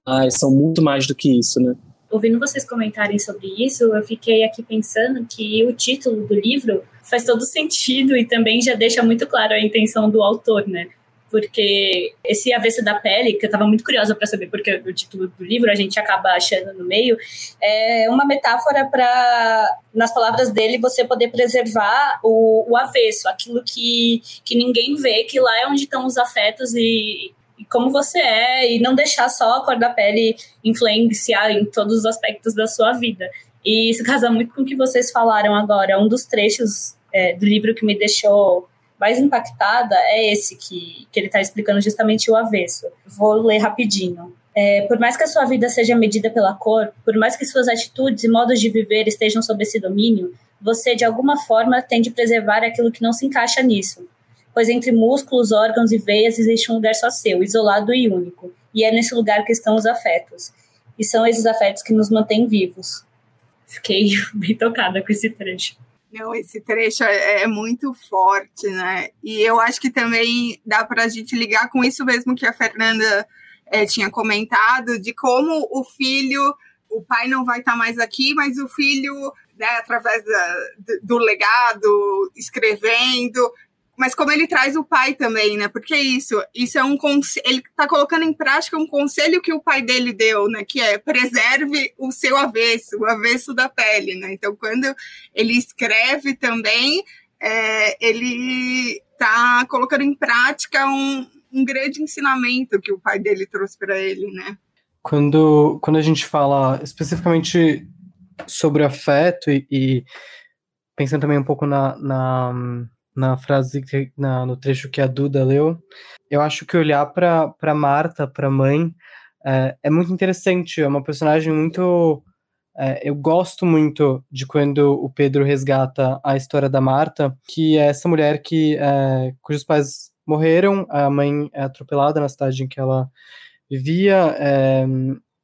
mas são muito mais do que isso, né? Ouvindo vocês comentarem sobre isso, eu fiquei aqui pensando que o título do livro faz todo sentido e também já deixa muito claro a intenção do autor, né? Porque esse avesso da pele, que eu estava muito curiosa para saber porque o título do livro a gente acaba achando no meio, é uma metáfora para, nas palavras dele, você poder preservar o, o avesso, aquilo que, que ninguém vê, que lá é onde estão os afetos e, e como você é, e não deixar só a cor da pele influenciar em todos os aspectos da sua vida. E isso casa muito com o que vocês falaram agora. Um dos trechos é, do livro que me deixou mais impactada é esse que, que ele está explicando justamente o avesso. Vou ler rapidinho. É, por mais que a sua vida seja medida pela cor, por mais que suas atitudes e modos de viver estejam sob esse domínio, você de alguma forma tem de preservar aquilo que não se encaixa nisso. Pois entre músculos, órgãos e veias existe um lugar só seu, isolado e único. E é nesse lugar que estão os afetos. E são esses afetos que nos mantêm vivos. Fiquei bem tocada com esse trecho. Não, esse trecho é, é, muito forte, né? E eu acho que também dá para a gente ligar com isso mesmo que a Fernanda é, tinha comentado, de como o filho, o pai não vai estar tá mais aqui, mas o filho, né, através da, do legado, escrevendo, mas como ele traz o pai também, né? Porque isso, isso é um ele está colocando em prática um conselho que o pai dele deu, né? Que é preserve o seu avesso, o avesso da pele, né? Então, quando ele escreve também, é, ele está colocando em prática um, um grande ensinamento que o pai dele trouxe para ele, né? Quando, quando a gente fala especificamente sobre afeto e, e pensando também um pouco na, na na frase, na, no trecho que a Duda leu, eu acho que olhar para Marta, para mãe, é, é, muito interessante. É uma personagem muito. É, eu gosto muito de quando o Pedro resgata a história da Marta, que é essa mulher que é, cujos pais morreram, a mãe é atropelada na cidade em que ela vivia. É,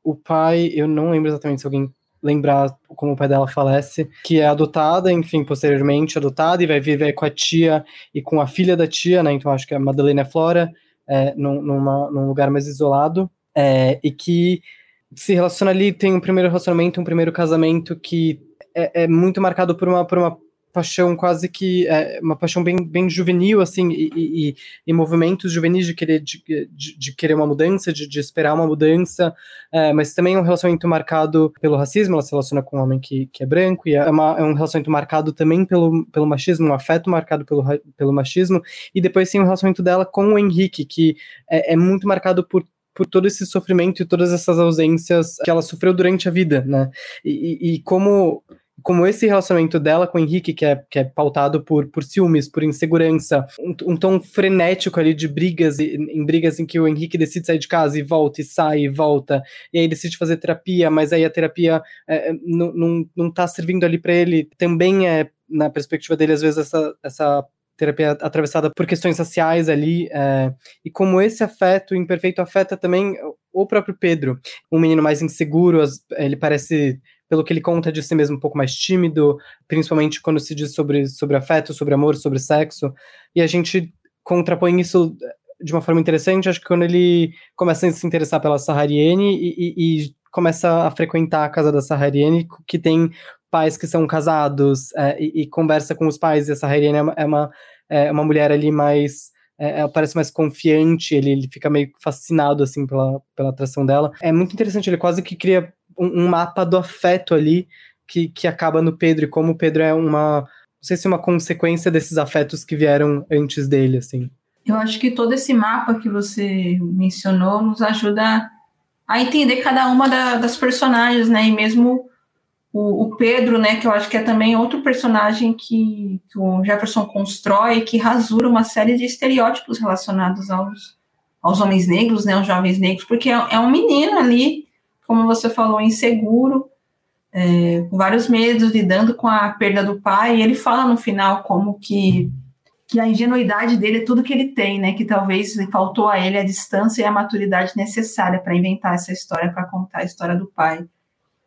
o pai, eu não lembro exatamente se alguém lembrar como o pai dela falece, que é adotada, enfim, posteriormente adotada e vai viver com a tia e com a filha da tia, né? Então acho que a Madalena Flora, é, num, numa, num lugar mais isolado, é, e que se relaciona ali, tem um primeiro relacionamento, um primeiro casamento que é, é muito marcado por uma, por uma paixão quase que é, uma paixão bem, bem juvenil assim e, e, e movimentos juvenis de querer de, de, de querer uma mudança de, de esperar uma mudança é, mas também é um relacionamento marcado pelo racismo ela se relaciona com um homem que, que é branco e é, uma, é um relacionamento marcado também pelo, pelo machismo um afeto marcado pelo, pelo machismo e depois tem um relacionamento dela com o Henrique que é, é muito marcado por por todo esse sofrimento e todas essas ausências que ela sofreu durante a vida, né? E, e, como como esse relacionamento dela com o Henrique, que é, que é pautado por, por ciúmes, por insegurança, um, um tom frenético ali de brigas, em brigas em que o Henrique decide sair de casa e volta, e sai e volta, e aí decide fazer terapia, mas aí a terapia é, é não, não, não tá servindo ali para ele, também é, na perspectiva dele, às vezes essa, essa terapia atravessada por questões raciais ali, é, e como esse afeto imperfeito afeta também o próprio Pedro, um menino mais inseguro, ele parece pelo que ele conta de si mesmo um pouco mais tímido, principalmente quando se diz sobre, sobre afeto, sobre amor, sobre sexo, e a gente contrapõe isso de uma forma interessante, acho que quando ele começa a se interessar pela Sahariene e, e, e começa a frequentar a casa da Sahariene, que tem pais que são casados, é, e, e, conversa com os pais, e a Sahariene é uma, é uma, é uma mulher ali mais é, ela parece mais confiante, ele, ele fica meio fascinado, assim, pela, pela atração dela. É muito interessante, ele quase que cria um, um, mapa do afeto ali, que, que acaba no Pedro, e como o Pedro é uma, não sei se uma consequência desses afetos que vieram antes dele, assim. Eu acho que todo esse mapa que você mencionou nos ajuda a entender cada uma da, das personagens, né, e mesmo o, o, Pedro, né, que eu acho que é também outro personagem que, que, o Jefferson constrói, que rasura uma série de estereótipos relacionados aos, aos homens negros, né, aos jovens negros, porque é, é um menino ali, como você falou, inseguro, é, com vários medos, lidando com a perda do pai, e ele fala no final como que, que a ingenuidade dele é tudo que ele tem, né, que talvez faltou a ele a distância e a maturidade necessária para inventar essa história, para contar a história do pai.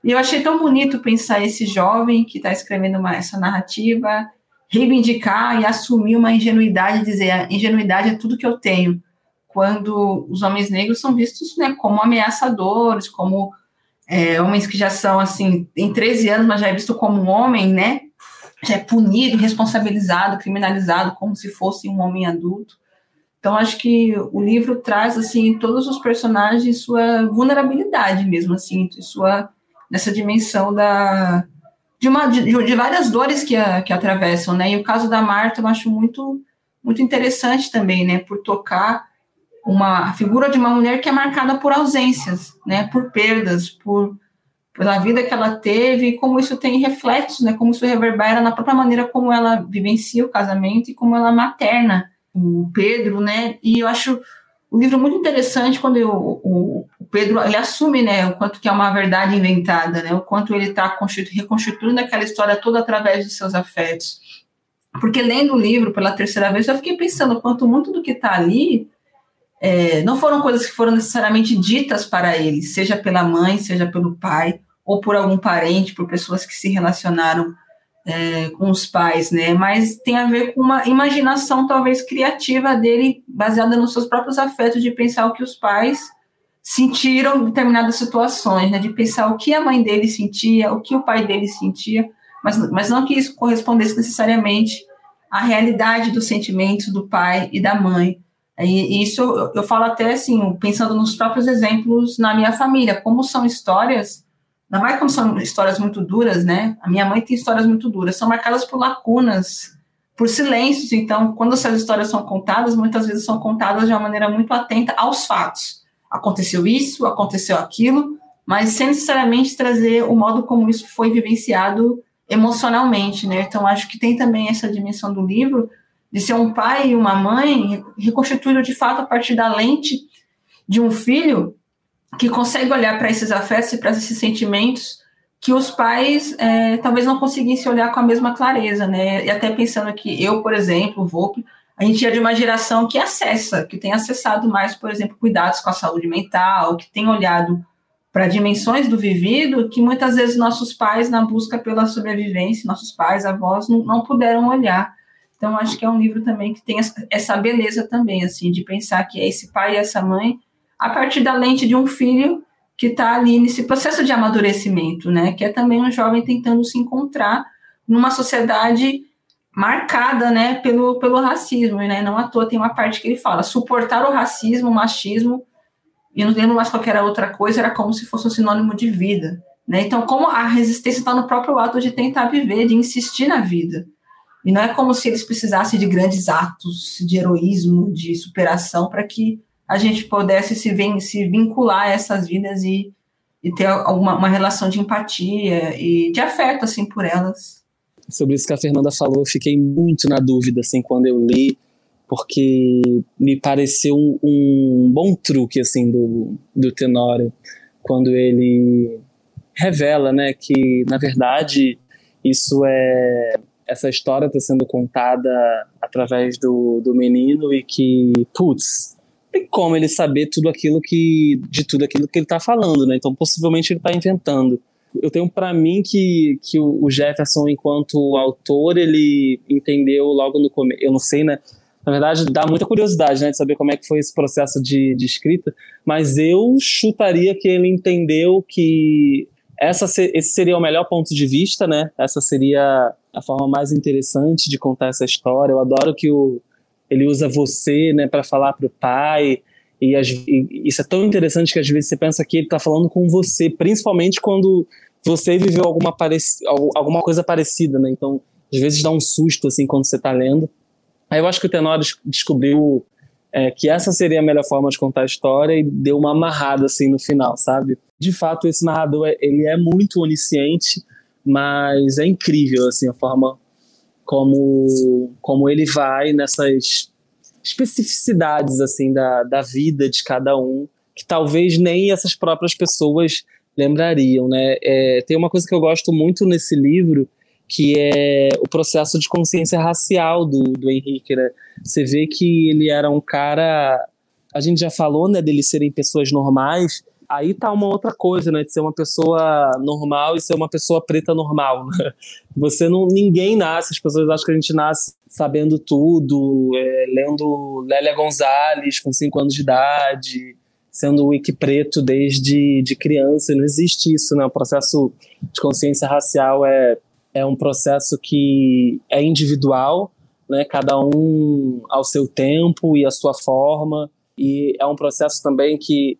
E eu achei tão bonito pensar esse jovem que está escrevendo uma, essa narrativa, reivindicar e assumir uma ingenuidade, dizer a ingenuidade é tudo que eu tenho, quando os homens negros são vistos né, como ameaçadores, como é, homens que já são assim, em 13 anos, mas já é visto como um homem, né? Já é punido, responsabilizado, criminalizado, como se fosse um homem adulto. Então, acho que o livro traz, assim, todos os personagens sua vulnerabilidade mesmo, assim, sua nessa dimensão da de, uma, de, de várias dores que, a, que atravessam, né? E o caso da Marta eu acho muito muito interessante também, né? Por tocar uma figura de uma mulher que é marcada por ausências, né? Por perdas, por pela vida que ela teve e como isso tem reflexos, né? Como isso reverbera na própria maneira como ela vivencia o casamento e como ela materna o Pedro, né? E eu acho o livro muito interessante quando eu, o, o, Pedro ele assume né, o quanto que é uma verdade inventada, né, o quanto ele está reconstituindo aquela história toda através de seus afetos. Porque lendo o livro pela terceira vez, eu fiquei pensando quanto muito do que está ali é, não foram coisas que foram necessariamente ditas para ele, seja pela mãe, seja pelo pai, ou por algum parente, por pessoas que se relacionaram é, com os pais, né? Mas tem a ver com uma imaginação talvez criativa dele, baseada nos seus próprios afetos, de pensar o que os pais sentiram em determinadas situações, né? De pensar o que a mãe dele sentia, o que o pai dele sentia, mas, mas não que isso correspondesse necessariamente à realidade dos sentimentos do pai e da mãe. E isso eu, eu falo até assim, pensando nos próprios exemplos na minha família, como são histórias Ainda mais quando são histórias muito duras, né? A minha mãe tem histórias muito duras, são marcadas por lacunas, por silêncios. Então, quando essas histórias são contadas, muitas vezes são contadas de uma maneira muito atenta aos fatos. Aconteceu isso, aconteceu aquilo, mas sem necessariamente trazer o modo como isso foi vivenciado emocionalmente, né? Então, acho que tem também essa dimensão do livro de ser um pai e uma mãe reconstituído de fato a partir da lente de um filho que consegue olhar para esses afetos e para esses sentimentos que os pais é, talvez não conseguissem olhar com a mesma clareza, né? E até pensando que eu, por exemplo, vou a gente é de uma geração que acessa, que tem acessado mais, por exemplo, cuidados com a saúde mental, que tem olhado para dimensões do vivido que muitas vezes nossos pais, na busca pela sobrevivência, nossos pais, avós, não, não puderam olhar. Então, acho que é um livro também que tem essa beleza também, assim, de pensar que é esse pai e essa mãe a partir da lente de um filho que está ali nesse processo de amadurecimento, né? Que é também um jovem tentando se encontrar numa sociedade marcada, né, pelo, pelo racismo, né? Não à toa tem uma parte que ele fala suportar o racismo, o machismo e não lembro mais qualquer outra coisa, era como se fosse um sinônimo de vida, né? Então, como a resistência está no próprio ato de tentar viver, de insistir na vida. E não é como se eles precisassem de grandes atos de heroísmo, de superação para que a gente pudesse se, vem, se vincular a essas vidas e, e ter alguma, uma relação de empatia e de afeto, assim, por elas. Sobre isso que a Fernanda falou, eu fiquei muito na dúvida, assim, quando eu li, porque me pareceu um bom truque, assim, do, do Tenório, quando ele revela, né, que, na verdade, isso é, essa história está sendo contada através do, do menino e que, putz, tem como ele saber tudo aquilo que de tudo aquilo que ele está falando, né? Então possivelmente ele está inventando. Eu tenho para mim que, que o Jefferson, enquanto autor, ele entendeu logo no começo. Eu não sei, né? Na verdade, dá muita curiosidade, né, de saber como é que foi esse processo de, de escrita. Mas eu chutaria que ele entendeu que essa, esse seria o melhor ponto de vista, né? Essa seria a forma mais interessante de contar essa história. Eu adoro que o, ele usa você, né, para falar para o pai. E, as, e, isso é tão interessante que às vezes você pensa que ele está falando com você, principalmente quando você viveu alguma, alguma coisa parecida, né? Então, às vezes dá um susto assim quando você está lendo. Aí eu acho que o Tenório descobriu é, que essa seria a melhor forma de contar a história e deu uma amarrada assim no final, sabe? De fato, esse narrador ele é muito onisciente, mas é incrível assim a forma como como ele vai nessas especificidades assim da, da vida de cada um que talvez nem essas próprias pessoas lembrariam, né? É, tem uma coisa que eu gosto muito nesse livro que é o processo de consciência racial do, do Henrique, né? Você vê que ele era um cara, a gente já falou, né, dele serem pessoas normais, aí tá uma outra coisa, né, de ser uma pessoa normal e ser uma pessoa preta normal, né? Você não, ninguém nasce, as pessoas acham que a gente nasce sabendo tudo, é, lendo Lélia Gonzalez com 5 anos de idade, sendo wiki preto desde de criança, não existe isso, né? O processo de consciência racial é, é um processo que é individual, né? Cada um ao seu tempo e a sua forma, e é um processo também que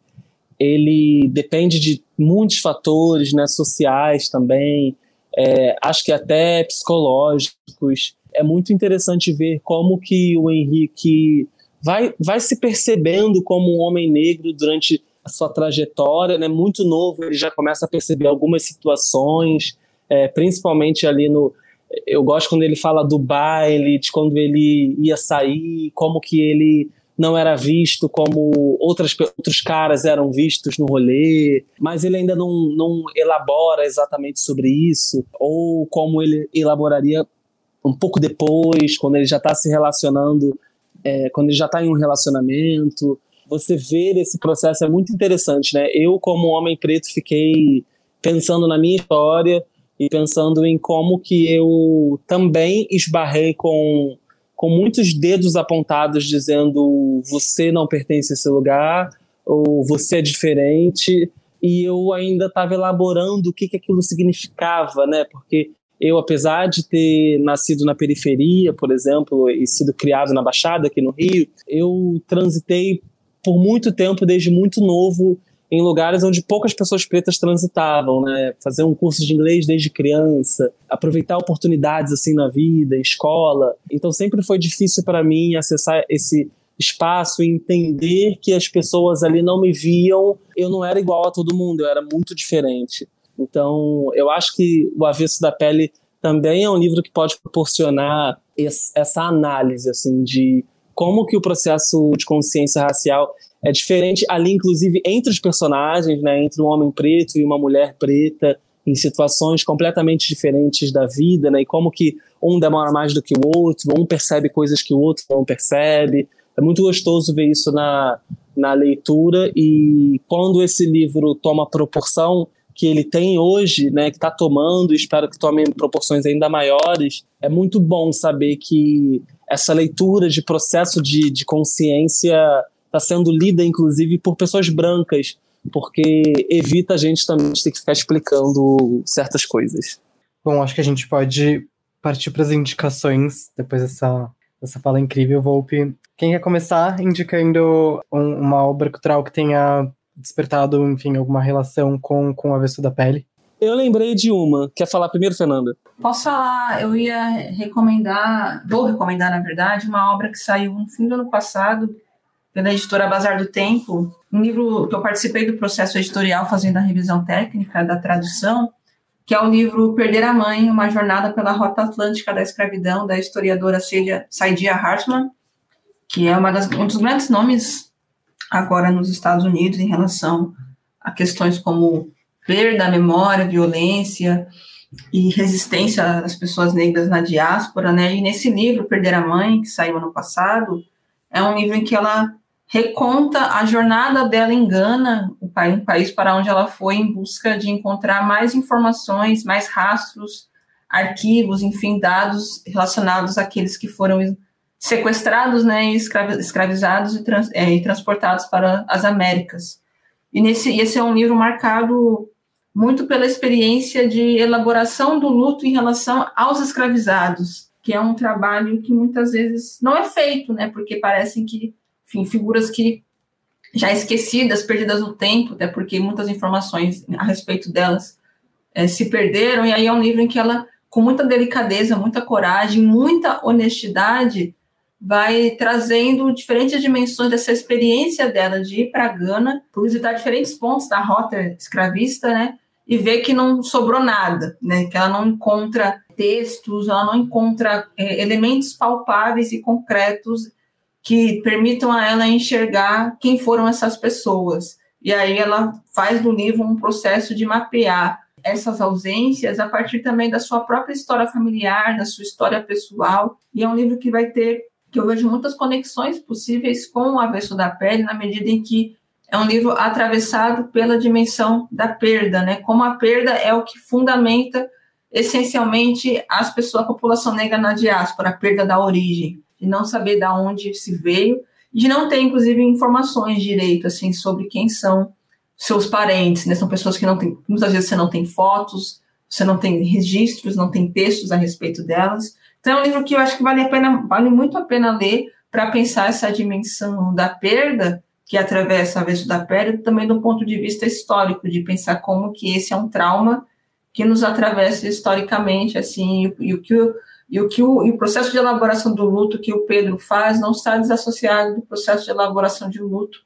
ele depende de muitos fatores, né? Sociais também, é, acho que até psicológicos. É muito interessante ver como que o Henrique vai, vai se percebendo como um homem negro durante a sua trajetória, né? Muito novo, ele já começa a perceber algumas situações, é, principalmente ali no. Eu gosto quando ele fala do baile, de quando ele ia sair, como que ele não era visto como outras, outros caras eram vistos no rolê, mas ele ainda não, não elabora exatamente sobre isso, ou como ele elaboraria um pouco depois, quando ele já está se relacionando é, quando ele já está em um relacionamento. Você ver esse processo é muito interessante, né? Eu, como homem preto, fiquei pensando na minha história e pensando em como que eu também esbarrei com, com muitos dedos apontados dizendo você não pertence a esse lugar ou você é diferente e eu ainda estava elaborando o que, que aquilo significava, né? Porque eu, apesar de ter nascido na periferia, por exemplo, e sido criado na Baixada, aqui no Rio, eu transitei por muito tempo, desde muito novo, em lugares onde poucas pessoas pretas transitavam, né? Fazer um curso de inglês desde criança, aproveitar oportunidades assim na vida, escola. Então sempre foi difícil para mim acessar esse espaço e entender que as pessoas ali não me viam, eu não era igual a todo mundo, eu era muito diferente. Então, eu acho que O Avesso da Pele também é um livro que pode proporcionar essa análise, assim, de como que o processo de consciência racial é diferente ali, inclusive, entre os personagens, né, entre um homem preto e uma mulher preta, em situações completamente diferentes da vida, né, e como que um demora mais do que o outro, um percebe coisas que o outro não percebe. É muito gostoso ver isso na, na leitura. E quando esse livro toma proporção que ele tem hoje, né, que está tomando, espero que tome proporções ainda maiores, é muito bom saber que essa leitura de processo de, de consciência está sendo lida, inclusive, por pessoas brancas, porque evita a gente também ter que ficar explicando certas coisas. Bom, acho que a gente pode partir para as indicações depois dessa, dessa fala incrível, Volpe. Quem quer começar indicando um, uma obra cultural que tenha despertado, enfim, alguma relação com, com o avesso da pele? Eu lembrei de uma. Quer falar primeiro, Fernanda? Posso falar? Eu ia recomendar, vou recomendar, na verdade, uma obra que saiu no fim do ano passado pela editora Bazar do Tempo, um livro que eu participei do processo editorial fazendo a revisão técnica da tradução, que é o livro Perder a Mãe, uma jornada pela rota atlântica da escravidão, da historiadora Saidia Hartman, que é das, um dos grandes nomes agora nos Estados Unidos em relação a questões como perda, memória, violência e resistência às pessoas negras na diáspora, né? E nesse livro, Perder a Mãe, que saiu ano passado, é um livro em que ela reconta a jornada dela em Gana, um país para onde ela foi em busca de encontrar mais informações, mais rastros, arquivos, enfim, dados relacionados àqueles que foram sequestrados, né, escravizados e, trans, é, e transportados para as Américas. E nesse, esse é um livro marcado muito pela experiência de elaboração do luto em relação aos escravizados, que é um trabalho que muitas vezes não é feito, né? Porque parecem que, enfim, figuras que já esquecidas, perdidas no tempo, até porque muitas informações a respeito delas é, se perderam. E aí é um livro em que ela, com muita delicadeza, muita coragem, muita honestidade, vai trazendo diferentes dimensões dessa experiência dela de ir para Gana, por visitar diferentes pontos da rota escravista, né? E ver que não sobrou nada, né? Que ela não encontra textos, ela não encontra é, elementos palpáveis e concretos que permitam a ela enxergar quem foram essas pessoas. E aí ela faz do livro um processo de mapear essas ausências a partir também da sua própria história familiar, da sua história pessoal. E é um livro que vai ter que eu vejo muitas conexões possíveis com o Avesso da Pele, na medida em que é um livro atravessado pela dimensão da perda, né? Como a perda é o que fundamenta essencialmente as pessoas, a população negra na diáspora, a perda da origem, de não saber de onde se veio, de não ter, inclusive, informações direito, assim, sobre quem são seus parentes, né? São pessoas que não tem, muitas vezes você não tem fotos, você não tem registros, não tem textos a respeito delas. Então, é um livro que eu acho que vale, a pena, vale muito a pena ler para pensar essa dimensão da perda que atravessa a vez da perda, também do ponto de vista histórico, de pensar como que esse é um trauma que nos atravessa historicamente, assim, e, e o que e o, que o, e o processo de elaboração do luto que o Pedro faz não está desassociado do processo de elaboração de luto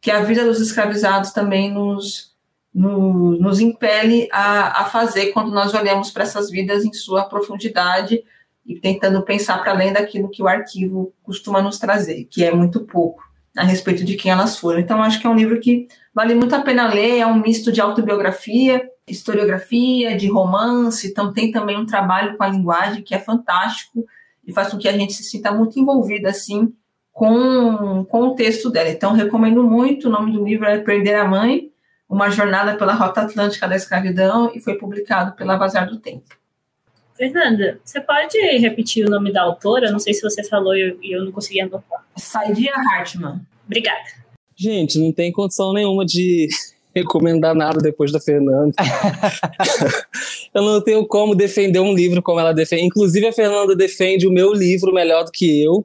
que a vida dos escravizados também nos, nos, impele a, a fazer quando nós olhamos para essas vidas em sua profundidade e tentando pensar para além daquilo que o arquivo costuma nos trazer, que é muito pouco a respeito de quem elas foram. Então, acho que é um livro que vale muito a pena ler, é um misto de autobiografia, historiografia, de romance, então tem também um trabalho com a linguagem que é fantástico e faz com que a gente se sinta muito envolvida, assim, com, com o texto dela. Então, recomendo muito, o nome do livro é Perder a Mãe, uma jornada pela Rota Atlântica da Escravidão, e foi publicado pela Bazar do Tempo. Fernanda, você pode repetir o nome da autora? Não sei se você falou e eu, eu não consegui anotar. Saidia Hartman. Obrigada. Gente, não tem condição nenhuma de recomendar nada depois da Fernanda. eu não tenho como defender um livro como ela defende. Inclusive, a Fernanda defende o meu livro melhor do que eu,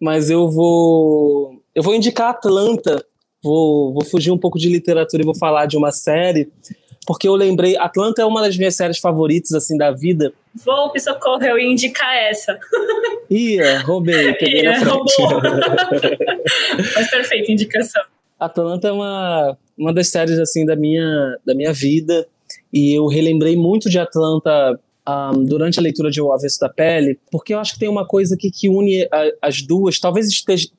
mas eu vou. Eu vou indicar Atlanta. Vou, vou fugir um pouco de literatura e vou falar de uma série porque eu lembrei, Atlanta é uma das minhas séries favoritas, assim, da vida. Volpe, socorro, eu ia indicar essa. Ia, roubei, peguei Ia, na frente. Mas perfeita indicação. Atlanta é uma, uma das séries, assim, da minha, da minha vida, e eu relembrei muito de Atlanta um, durante a leitura de O Avesso da Pele, porque eu acho que tem uma coisa aqui que une a, as duas, talvez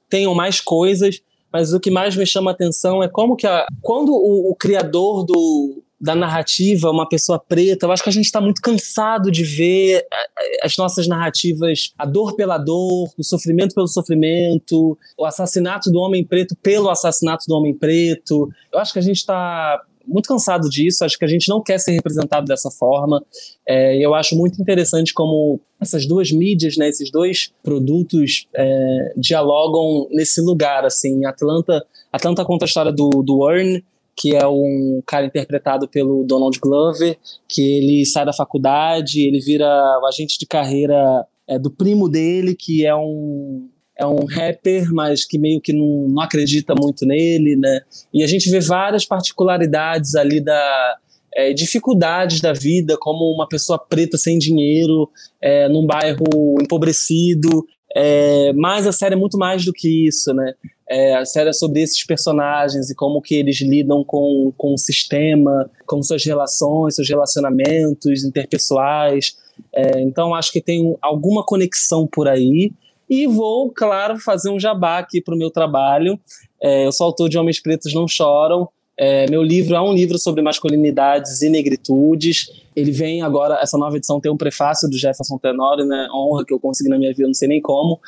tenham mais coisas, mas o que mais me chama a atenção é como que a, quando o, o criador do, da narrativa, uma pessoa preta. Eu acho que a gente está muito cansado de ver eh, as nossas narrativas, a dor pela dor, o sofrimento pelo sofrimento, o assassinato do homem preto pelo assassinato do homem preto. Eu acho que a gente está muito cansado disso, acho que a gente não quer ser representado dessa forma. É, eu acho muito interessante como essas duas mídias, né, esses dois produtos é, dialogam nesse lugar. Assim, Atlanta, Atlanta conta a história do, do Earn, que é um cara interpretado pelo Donald Glover, que ele sai da faculdade, ele vira o agente de carreira é, do primo dele, que é um é um rapper, mas que meio que não, não acredita muito nele, né? E a gente vê várias particularidades ali da, é, dificuldades da vida, como uma pessoa preta sem dinheiro, é, num bairro empobrecido. É, mas a série é muito mais do que isso, né? É, a série é sobre esses personagens e como que eles lidam com, com o sistema, com suas relações, seus relacionamentos interpessoais. É, então acho que tem alguma conexão por aí. E vou, claro, fazer um jabá aqui para o meu trabalho. É, eu sou autor de Homens Pretos Não Choram, É, meu livro é um livro sobre masculinidades e negritudes. Ele vem agora, essa nova edição tem um prefácio do Jefferson Tenório, né? Honra que eu consegui na minha vida, não sei nem como.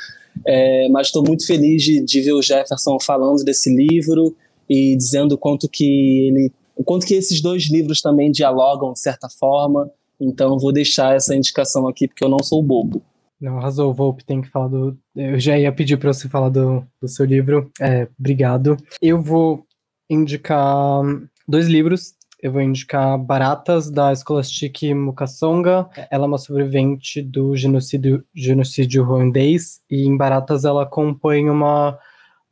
É, mas estou muito feliz de, de, ver o Jefferson falando desse livro e dizendo quanto que ele, quanto que esses dois livros também dialogam de certa forma. Então vou deixar essa indicação aqui porque eu não sou bobo. Não, arrasou, Volpe, tem que falar do. Eu já ia pedir para você falar do, do seu livro. É, obrigado. Eu vou indicar dois livros. Eu vou indicar Baratas, da Scholastic Mukasonga. Ela é uma sobrevivente do genocídio, genocídio ruandês. E em Baratas ela compõe uma,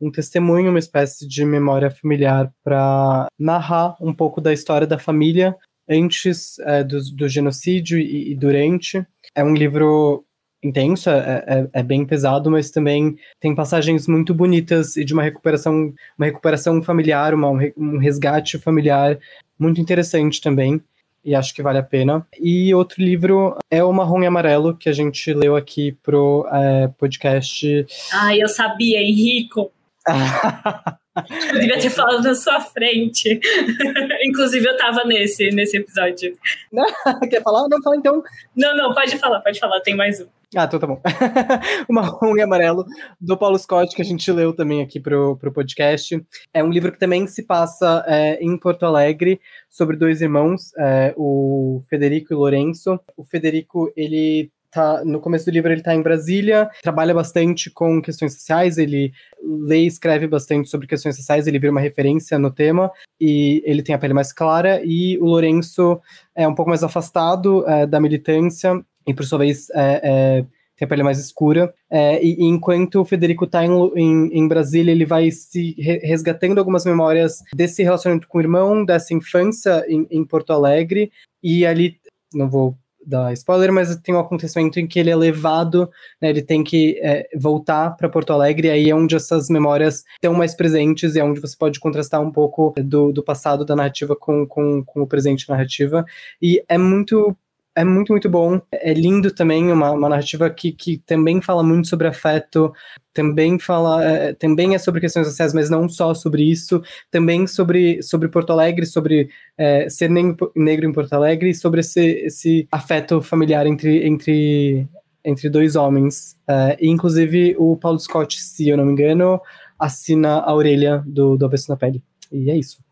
um testemunho, uma espécie de memória familiar para narrar um pouco da história da família antes é, do, do genocídio e, e durante. É um livro intenso, é, é, é, bem pesado, mas também tem passagens muito bonitas e de uma recuperação, uma recuperação familiar, uma, um resgate familiar muito interessante também. E acho que vale a pena. E outro livro é o Marrom e Amarelo, que a gente leu aqui pro é, podcast. Ah, eu sabia, Henrico. Eu devia ter falado na sua frente. Inclusive, eu tava nesse, nesse episódio. Quer falar? Não, fala então. Não, não, pode falar, pode falar, tem mais um. Ah, então tá bom. o Marrom e Amarelo, do Paulo Scott, que a gente leu também aqui pro, pro podcast. É um livro que também se passa é, em Porto Alegre, sobre dois irmãos, é, o Federico e o Lourenço. O Federico, ele tá no começo do livro ele está em Brasília, trabalha bastante com questões sociais, ele lê e escreve bastante sobre questões sociais, ele vira uma referência no tema e ele tem a pele mais clara e o Lourenço é um pouco mais afastado é, da militância e por sua vez é, é, tem a pele mais escura. É, e, e, enquanto o Federico está em, em, em, Brasília, ele vai se resgatando algumas memórias desse relacionamento com o irmão, dessa infância em, em Porto Alegre, e ali, não vou dar spoiler, mas tem um acontecimento em que ele é levado, né, ele tem que é, voltar para Porto Alegre, e aí é onde essas memórias estão mais presentes e é onde você pode contrastar um pouco do, do passado da narrativa com, com, com o presente narrativa. E é muito é muito, muito bom. É lindo também, uma, uma narrativa que, que também fala muito sobre afeto, também fala, é, também é sobre questões sociais, mas não só sobre isso, também sobre, sobre Porto Alegre, sobre é, ser negro, negro em Porto Alegre, sobre esse, esse afeto familiar entre, entre, entre dois homens. É, e, inclusive, o Paulo Scott, se eu não me engano, assina a orelha do, do Avesso na Pele. E é isso.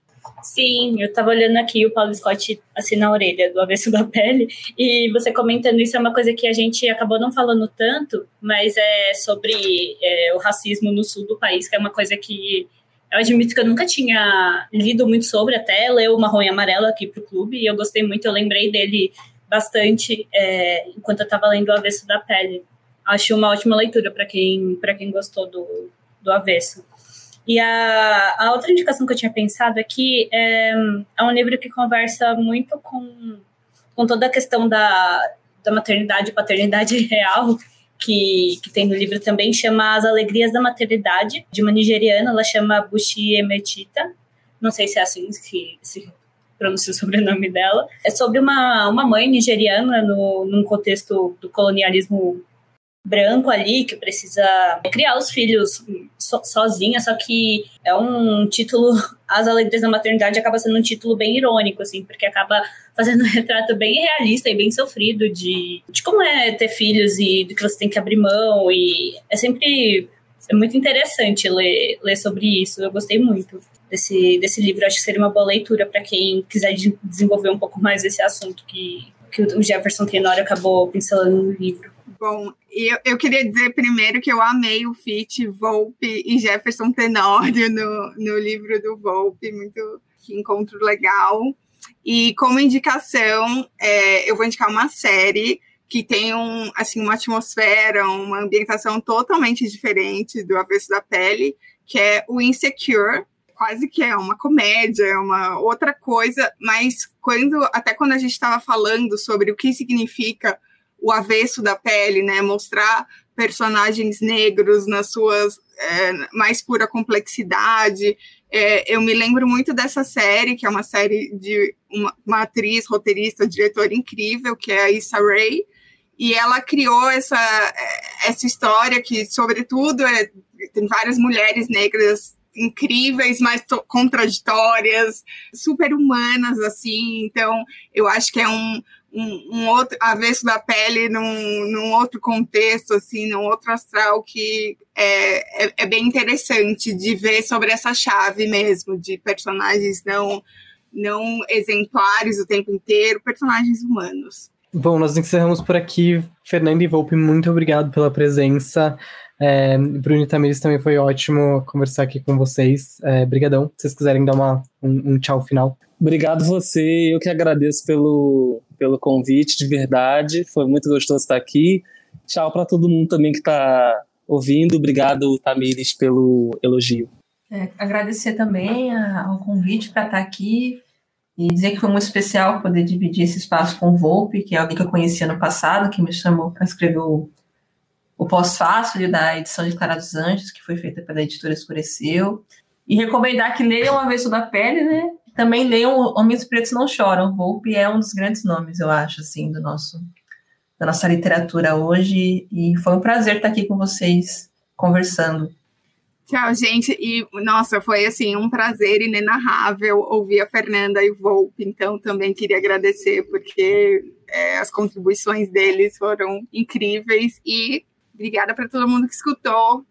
Sim, eu estava olhando aqui o Paulo Scott assim na orelha do avesso da pele, e você comentando isso é uma coisa que a gente acabou não falando tanto, mas é sobre é, o racismo no sul do país, que é uma coisa que eu admito que eu nunca tinha lido muito sobre, até ler o Marrom e Amarelo aqui pro clube, e eu gostei muito, eu lembrei dele bastante é, enquanto eu estava lendo o Avesso da Pele. Acho uma ótima leitura para quem, quem gostou do, do Avesso. E a, a outra indicação que eu tinha pensado aqui é, é um livro que conversa muito com, com toda a questão da, da maternidade e paternidade real, que, que tem no livro também, chama As Alegrias da Maternidade, de uma nigeriana, ela chama Bushi Emetita, não sei se é assim que se pronuncia o sobrenome dela. É sobre uma, uma mãe nigeriana no, num contexto do colonialismo branco ali que precisa criar os filhos so, sozinha, só que é um título, As Alegrias da Maternidade acaba sendo um título bem irônico, assim, porque acaba fazendo um retrato bem realista e bem sofrido de, de como é ter filhos e do que você tem que abrir mão, e é sempre é muito interessante ler, ler sobre isso, eu gostei muito desse, desse livro, acho que seria uma boa leitura para quem quiser de, desenvolver um pouco mais esse assunto que, que o Jefferson Tenório acabou pincelando no livro. Bom, eu, eu queria dizer primeiro que eu amei o feat Volpe e Jefferson Tenório no, no livro do Volpe, muito que encontro legal. E como indicação, é, eu vou indicar uma série que tem um, assim, uma atmosfera, uma ambientação totalmente diferente do Avesso da Pele, que é o Insecure. Quase que é uma comédia, é uma outra coisa, mas quando até quando a gente estava falando sobre o que significa o avesso da pele, né? Mostrar personagens negros nas suas é, mais pura complexidade. É, eu me lembro muito dessa série, que é uma série de uma, uma, atriz, roteirista, diretora incrível, que é a Issa Rae, e ela criou essa, essa história que, sobretudo, é, tem várias mulheres negras incríveis, mas contraditórias, super humanas, assim. Então, eu acho que é um, um, um, outro avesso da pele num, num outro contexto, assim, num outro astral que é, é, é, bem interessante de ver sobre essa chave mesmo, de personagens não, não exemplares o tempo inteiro, personagens humanos. Bom, nós encerramos por aqui. Fernanda e Volpe, muito obrigado pela presença. É, Bruno e Tamires também foi ótimo conversar aqui com vocês. É, brigadão. Se vocês quiserem dar uma, um, um tchau final. Obrigado você, eu que agradeço pelo, pelo convite, de verdade. Foi muito gostoso estar aqui. Tchau para todo mundo também que está ouvindo. Obrigado, Tamires, pelo elogio. É, agradecer também a, ao convite para estar aqui e dizer que foi muito especial poder dividir esse espaço com o Volpe, que é alguém que eu conhecia no passado, que me chamou para escrever o, o pós-fácil da edição de Clara dos Anjos, que foi feita pela editora Escureceu. E recomendar que leiam Uma Vez da Pele, né? Também leiam Homens Pretos Não Choram. Volpe é um dos grandes nomes, eu acho, assim, do nosso, da nossa literatura hoje. E foi um prazer estar aqui com vocês, conversando. Tchau, gente. E, nossa, foi assim um prazer inenarrável ouvir a Fernanda e o Volpe. Então, também queria agradecer, porque é, as contribuições deles foram incríveis. E obrigada para todo mundo que escutou.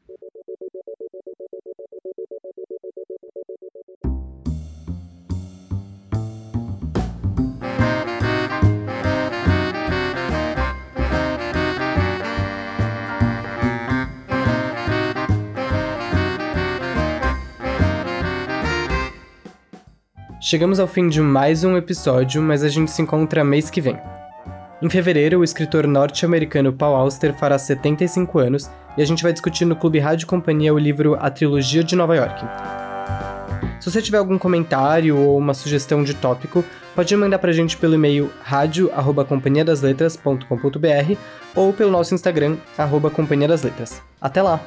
Chegamos ao fim de mais um episódio, mas a gente se encontra mês que vem. Em fevereiro, o escritor norte-americano Paul Auster fará 75 anos e a gente vai discutir no Clube Rádio Companhia o livro A Trilogia de Nova York. Se você tiver algum comentário ou uma sugestão de tópico, pode mandar pra gente pelo e-mail radio@companhiadasletras.com.br ou pelo nosso Instagram, arroba Companhia das Letras. Até lá!